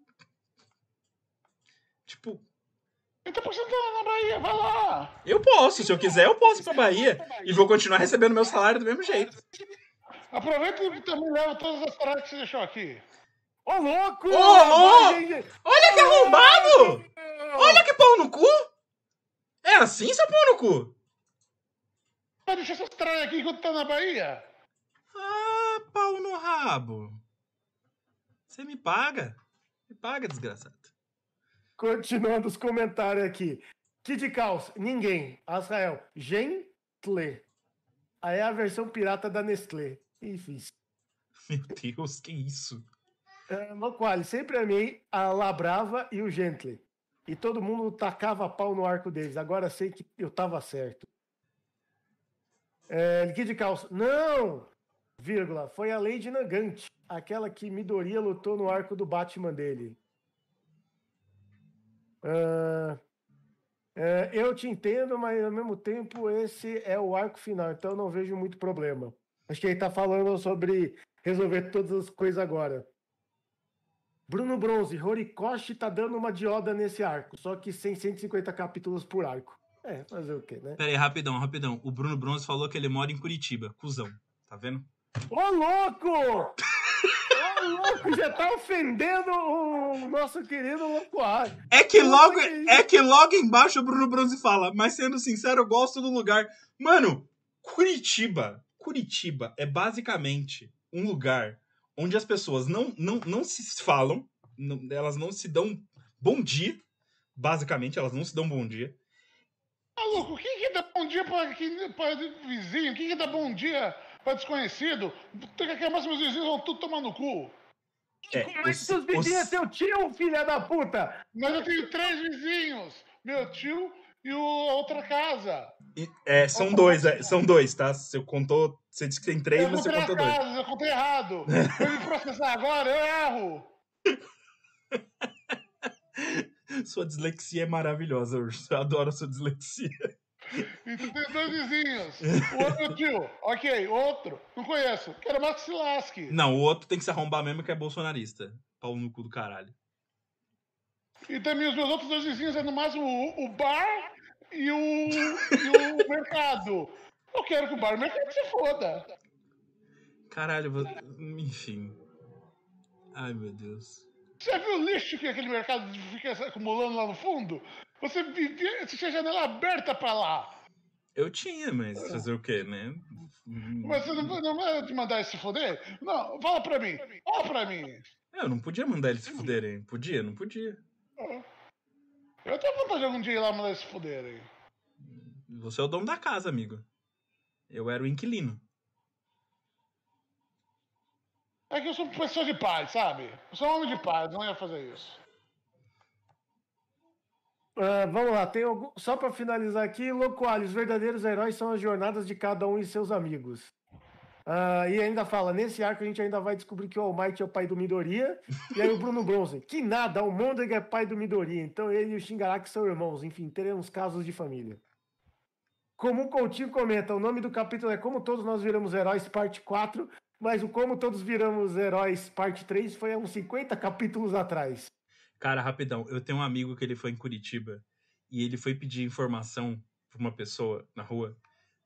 Tipo, 30% na Bahia, vai lá. eu posso, se eu quiser, eu posso ir pra Bahia. E vou continuar recebendo meu salário do mesmo jeito. Aproveita e também leva todas as paradas que você deixou aqui. Ô, louco! Ô, louco! Mas, gente, Olha que arrombado! Olha que pau no cu! É assim, seu pau no cu? Vai deixar essas tralhas aqui enquanto tá na Bahia? Ah, pau no rabo. Você me paga? Me paga, desgraçado. Continuando os comentários aqui. Kid Caos, ninguém. Azrael, Gentle. Aí é a versão pirata da Nestlé. Enfim. Meu Deus, que isso? É, Loquali, sempre amei a Labrava e o Gentle. E todo mundo tacava pau no arco deles. Agora sei que eu tava certo. É, Kid Caos, não! Vírgula, foi a Lady Nagant, aquela que Midoriya lutou no arco do Batman dele. Ah, é, eu te entendo, mas ao mesmo tempo esse é o arco final, então eu não vejo muito problema. Acho que ele tá falando sobre resolver todas as coisas agora. Bruno Bronze, Horikoshi tá dando uma dioda nesse arco, só que sem 150 capítulos por arco. É, fazer o quê, né? Pera aí, rapidão, rapidão. O Bruno Bronze falou que ele mora em Curitiba. Cusão. Tá vendo? Ô, louco! Ô, louco, já tá ofendendo o nosso querido Locoar. É que logo, é que logo embaixo o Bruno Bronze fala, mas sendo sincero, eu gosto do lugar. Mano, Curitiba, Curitiba é basicamente um lugar onde as pessoas não, não, não se falam, não- elas não se dão bom dia, basicamente, elas não se dão bom dia. Maluco, quem que dá bom dia pra, quem, pra vizinho? Quem que dá bom dia pra desconhecido? Tem que acabar meus vizinhos vão tudo tomar no cu. É, Como é que os- seus vizinhos é os- seu tio, filha da puta? Mas eu tenho três vizinhos. Meu tio e o, a outra casa. e- é, são dois, é, são dois, tá? Você contou, você disse que tem três, eu você contou dois. casa, eu contei errado. Eu me processar agora, eu erro. Sua dislexia é maravilhosa, Urso. Eu adoro a sua dislexia. Então tem dois vizinhos. O outro tio. Ok, outro. Não conheço. Quero mais que se lasque. Não, o outro tem que se arrombar mesmo que é bolsonarista. Pau no cu do caralho. E também os meus outros dois vizinhos é no máximo o, o bar e o, e o mercado. Eu quero que o bar e o mercado se foda. Caralho, vo- enfim. Ai, meu Deus. Você viu o lixo que aquele mercado fica acumulando lá no fundo? Você você tinha janela aberta pra lá. Eu tinha, mas fazer o quê, né? Mas você não, não vai te mandar ele se foder? Não, fala pra mim. Fala pra mim. Eu não podia mandar eles se fuderem. Podia? Não podia. Eu tenho vontade de algum dia ir lá mandar eles se foderem. Você é o dono da casa, amigo. Eu era o inquilino. É que eu sou pessoa de paz, sabe? Eu sou homem de paz, não ia fazer isso. Ah, vamos lá, tem algum... só para finalizar aqui, Locoalho, os verdadeiros heróis são as jornadas de cada um e seus amigos. Ah, e ainda fala, nesse arco a gente ainda vai descobrir que o All Might é o pai do Midoriya, e aí o Bruno Bronze, que nada, o Mondega é pai do Midoriya, então ele e o Shingaraki são irmãos, enfim, teremos casos de família. Como o Coutinho comenta, o nome do capítulo é Como Todos Nós Viramos Heróis, parte 4, mas o Como Todos Viramos Heróis, parte 3, foi há uns 50 capítulos atrás. Cara, rapidão. Eu tenho um amigo que ele foi em Curitiba e ele foi pedir informação pra uma pessoa na rua.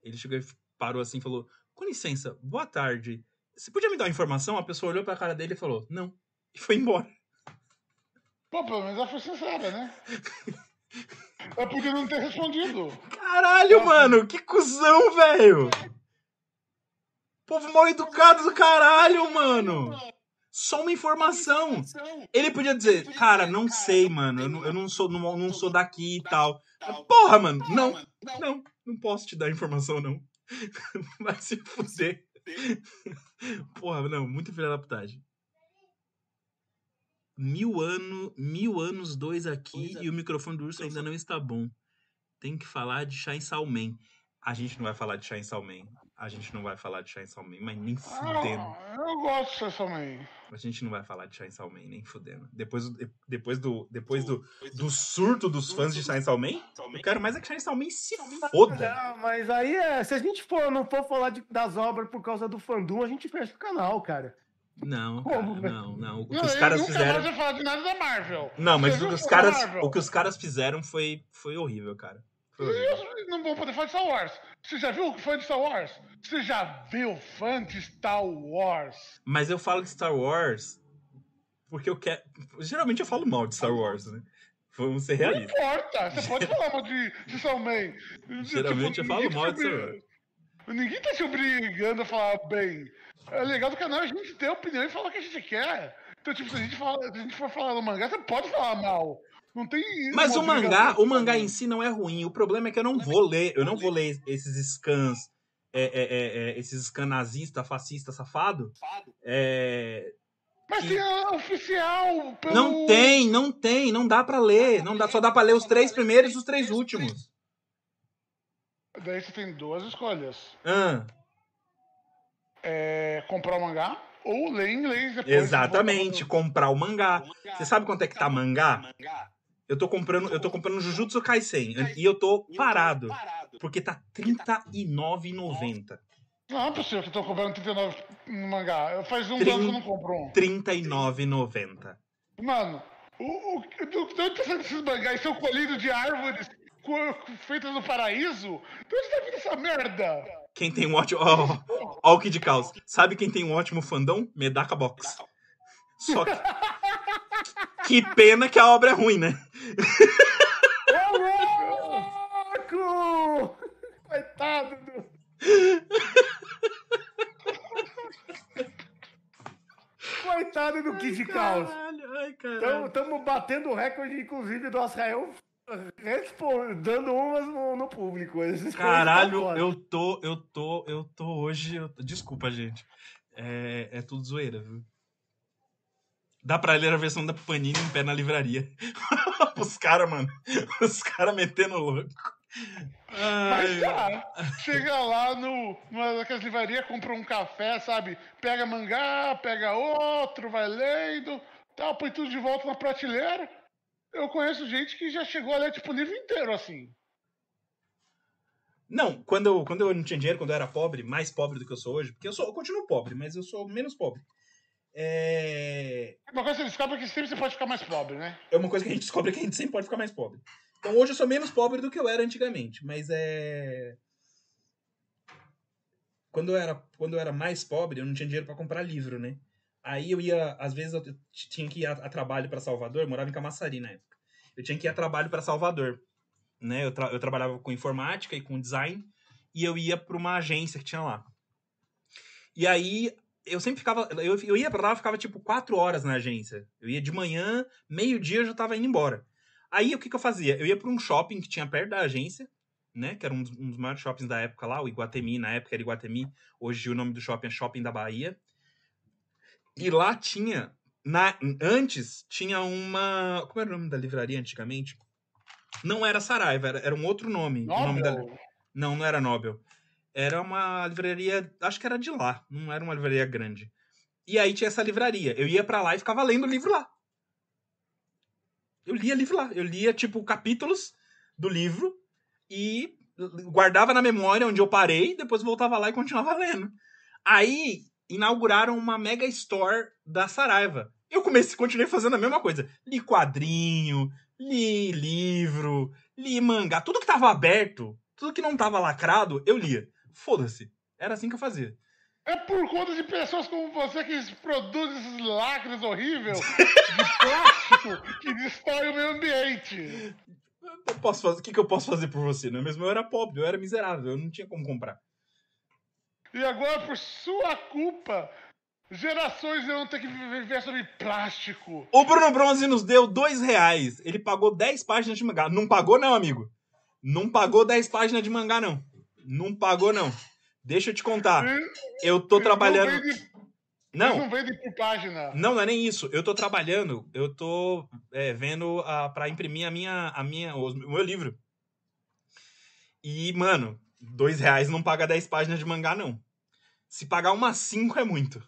Ele chegou e parou assim e falou: Com licença, boa tarde. Você podia me dar uma informação? A pessoa olhou pra cara dele e falou: Não. E foi embora. Pô, pelo menos ela foi sincera, né? É porque não ter respondido. Caralho, mano, que cuzão, velho! Povo mal educado do caralho, mano! Só uma informação. Ele podia dizer, cara, não sei, mano, eu não, eu não sou, não, não sou daqui e tal. Porra, mano, não, não, não posso te dar informação, não. Vai se fuder. Porra, não, muito filha da putagem. Mil, ano, mil anos, dois aqui, e o microfone do urso ainda não está bom. Tem que falar de Chainsaw Man. A gente não vai falar de Chainsaw Man. A gente não vai falar de Chainsaw Man, mas nem fudendo. Ah, eu gosto disso também. A gente não vai falar de Chainsaw Man, nem fudendo. Depois, do- depois, do, depois do, do surto dos fãs de Chainsaw Man, eu quero mais é que Chainsaw Man se foda. Não, mas aí é. Se a gente for, não for falar de- das obras por causa do fandom, a gente fecha o canal, cara. Não, cara, não, não. O que Não, os caras nunca fizeram... mais ia falar de nada da Marvel. Não, mas os a caras, o que os caras fizeram foi, foi horrível, cara. E não vão poder falar de Star Wars. Você já viu fã de Star Wars? Você já viu fã de Star Wars? Mas eu falo de Star Wars porque eu quero. Geralmente eu falo mal de Star Wars, né? Vamos ser Não realistas. importa, você pode falar mal de, de Salman. Geralmente eu falo tá mal de Star obri- Ninguém tá se obrigando a falar bem. É legal do canal a gente ter opinião e falar o que a gente quer. Então, tipo, se a gente, fala, se a gente for falar no mangá, você pode falar mal. Não tem. Mas o mangá, o mangá em si não é ruim. O problema é que eu não vou ler, eu não vou ler esses scans, é, é, é, é, esses scans nazista, fascista, safado. É, Mas tem a oficial. Pelo... Não tem, não tem, não dá pra ler. Não dá, só dá pra ler os três primeiros e os três últimos. Daí você tem duas escolhas: Ah, é, comprar o mangá ou ler em inglês depois. exatamente, comprar o mangá. Você sabe quanto é que tá mangá? Eu tô comprando, eu tô comprando Jujutsu Kaisen e eu tô parado, porque tá R$ 39,90. Não é possível que eu tô comprando 39 no mangá. Faz um ano que eu não compro um. R$ 39,90. Mano, o, o, do- de onde tá saindo esses mangás? São colhidos de árvores feitas no paraíso? De onde tá vindo essa merda? Quem tem um ótimo. Ó, ó o Kid Caos. Sabe quem tem um ótimo fandom? Medaka Box. Só que. Que pena que a obra é ruim, né? Ô, louco! Coitado do. Coitado do Kid Caos. Caralho, ai, caralho. Estamos batendo o recorde, inclusive, do Israel dando umas no, no público. Esses Caralho, eu tô, eu tô, eu tô hoje. eu tô- Desculpa, gente. É, é tudo zoeira, viu? Dá pra ler a versão da Panini em pé na livraria. Os caras, mano. Os caras metendo louco. Mas Ai, tá, chega lá no, numa daquelas livrarias, compra um café, sabe? Pega mangá, pega outro, vai lendo, tal, põe tudo de volta na prateleira. Eu conheço gente que já chegou a ler, tipo, o livro inteiro, assim. Não, quando eu, quando eu não tinha dinheiro, quando eu era pobre, mais pobre do que eu sou hoje, porque eu, sou, eu continuo pobre, mas eu sou menos pobre. É, Uma coisa que você descobre é que sempre você pode ficar mais pobre, né? é uma coisa que a gente descobre que a gente sempre pode ficar mais pobre. Então hoje eu sou menos pobre do que eu era antigamente, mas é. Quando eu era, quando eu era mais pobre, eu não tinha dinheiro pra comprar livro, né? Aí eu ia, às vezes eu tinha que ir a, a trabalho pra Salvador, eu morava em Camaçari na época. Eu tinha que ir a trabalho pra Salvador, né? Eu, tra- eu trabalhava com informática e com design e eu ia pra uma agência que tinha lá. E aí eu sempre ficava, eu, eu ia pra lá, eu ficava tipo quatro horas na agência. Eu ia de manhã, meio-dia eu já tava indo embora. Aí o que, que eu fazia? Eu ia pra um shopping que tinha perto da agência, né? Que era um dos, um dos maiores shoppings da época lá, o Iguatemi, na época era Iguatemi. Hoje o nome do shopping é Shopping da Bahia. E lá tinha. Na, antes tinha uma. Como era o nome da livraria antigamente? Não era Saraiva, era, era um outro nome. O nome da, Nobel. não, não era Nobel. Era uma livraria, acho que era de lá, não era uma livraria grande. E aí tinha essa livraria. Eu ia pra lá e ficava lendo livro lá. Eu lia livro lá. Eu lia, tipo, capítulos do livro e guardava na memória onde eu parei, depois voltava lá e continuava lendo. Aí inauguraram uma mega store da Saraiva. Eu comecei, continuei fazendo a mesma coisa. Li quadrinho, li livro, li mangá, tudo que tava aberto, tudo que não tava lacrado, eu lia. Foda-se. Era assim que eu fazia. É por conta de pessoas como você que produzem esses lacres horríveis de plástico que destrói o meio ambiente. Eu posso fazer, o que, que eu posso fazer por você? Não é mesmo? Eu era pobre, eu era miserável, eu não tinha como comprar. E agora, por sua culpa, gerações vão ter que viver sobre plástico. O Bruno Bronze nos deu dois reais. Ele pagou 10 páginas de mangá. Não pagou, não, amigo. Não pagou 10 páginas de mangá, não. Não pagou, não. Deixa eu te contar. Eu tô trabalhando. Não Não, vende por página. não, não é nem isso. Eu tô trabalhando, eu tô é, vendo a, pra imprimir a minha, a minha, o meu livro. E, mano, dois reais não paga 10 páginas de mangá, não. Se pagar umas 5 é muito.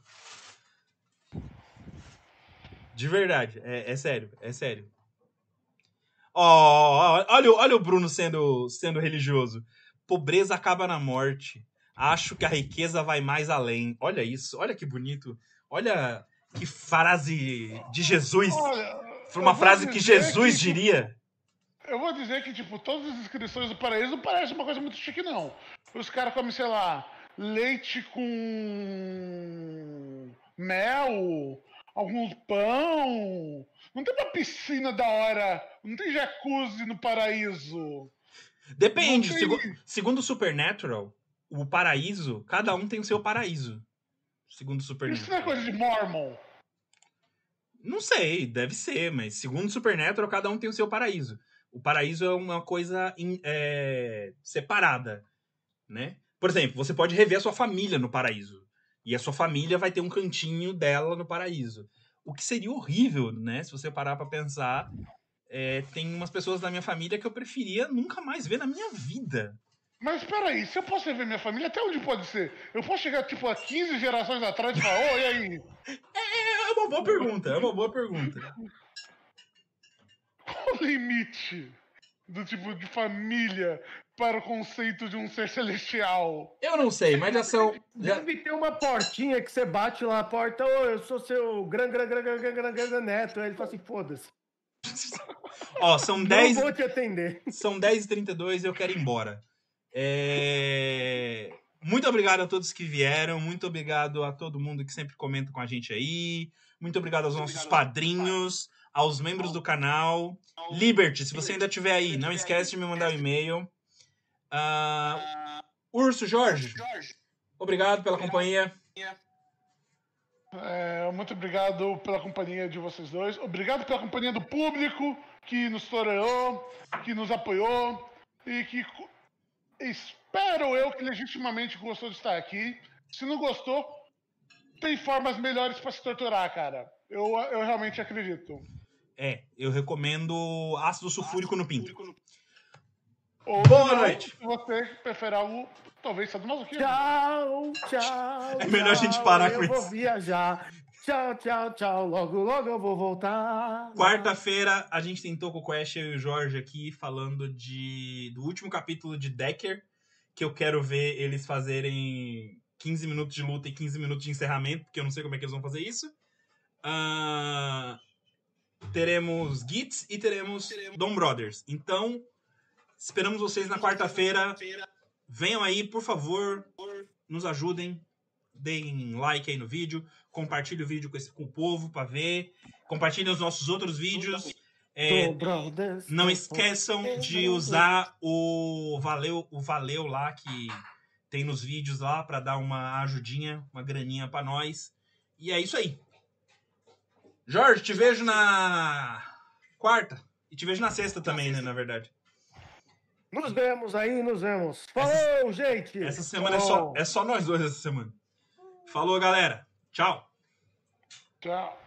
De verdade, é, é sério, é sério. Ó, olha, o- olha o Bruno sendo, sendo religioso. Pobreza acaba na morte. Acho que a riqueza vai mais além. Olha isso, olha que bonito. Olha que frase de Jesus. Olha, Foi uma frase que Jesus que- diria. Eu vou dizer que, tipo, todas as inscrições do paraíso não parece uma coisa muito chique, não. Os caras comem, sei lá, leite com mel, alguns pão. Não tem uma piscina da hora, não tem jacuzzi no paraíso. Depende. Segu- segundo o Supernatural, o paraíso, cada um tem o seu paraíso. Segundo o Isso não é Supernatural. coisa de Mormon. Não sei, deve ser, mas segundo o Supernatural, cada um tem o seu paraíso. O paraíso é uma coisa in- é, separada, né? Por exemplo, você pode rever a sua família no paraíso. E a sua família vai ter um cantinho dela no paraíso. O que seria horrível, né? Se você parar pra pensar. É, tem umas pessoas da minha família que eu preferia nunca mais ver na minha vida. Mas peraí, se eu posso rever minha família, até onde pode ser? Eu posso chegar, tipo, a 15 gerações atrás e falar, ô, e aí? É uma boa pergunta, é uma boa pergunta. Qual o limite do tipo de família para o conceito de um ser celestial? Eu não sei, mas já são. já- Deve ter uma portinha que você bate lá na porta, ô, eu sou seu gran, gran, gran, gran, gran, gran, gran neto. Aí ele fala assim, foda-se. Ó, são 10... 10. Não vou te atender. São 10h32 e eu quero ir embora. É, Muito obrigado a todos que vieram. Muito obrigado a todo mundo que sempre comenta com a gente aí. Muito obrigado aos nossos padrinhos, aos membros do canal. Liberty, se você ainda estiver aí, não esquece de me mandar um e-mail. Ah, Urso Jorge, obrigado pela companhia. É, muito obrigado pela companhia de vocês dois. Obrigado pela companhia do público que nos toreou, que nos apoiou e que espero eu que legitimamente gostou de estar aqui. Se não gostou, tem formas melhores para se torturar, cara. Eu, eu realmente acredito. É, eu recomendo ácido sulfúrico no pinto. Ou Boa noite. Se você preferir algo, talvez sadomasoquismo. Tchau, tchau. É melhor a gente parar eu com vou isso. viajar. Tchau, tchau, tchau. Logo, logo eu vou voltar. Quarta-feira a gente tentou com o Quest eu e o Jorge aqui falando de do último capítulo de Decker, que eu quero ver eles fazerem 15 minutos de luta e 15 minutos de encerramento, porque eu não sei como é que eles vão fazer isso. Ah, teremos Gits e teremos Dom Brothers. Então, esperamos vocês na quarta-feira. Venham aí, por favor, nos ajudem. Deem like aí no vídeo, compartilhe o vídeo com, esse, com o povo pra ver. Compartilhem os nossos outros vídeos. É, não esqueçam de usar o valeu, o valeu lá que tem nos vídeos lá pra dar uma ajudinha, uma graninha pra nós. E é isso aí. Jorge, te vejo na quarta e te vejo na sexta também, né, na verdade. Nos vemos aí, nos vemos. Falou, gente. Essa semana é só, é só nós dois essa semana. Falou, galera. Tchau. Tchau.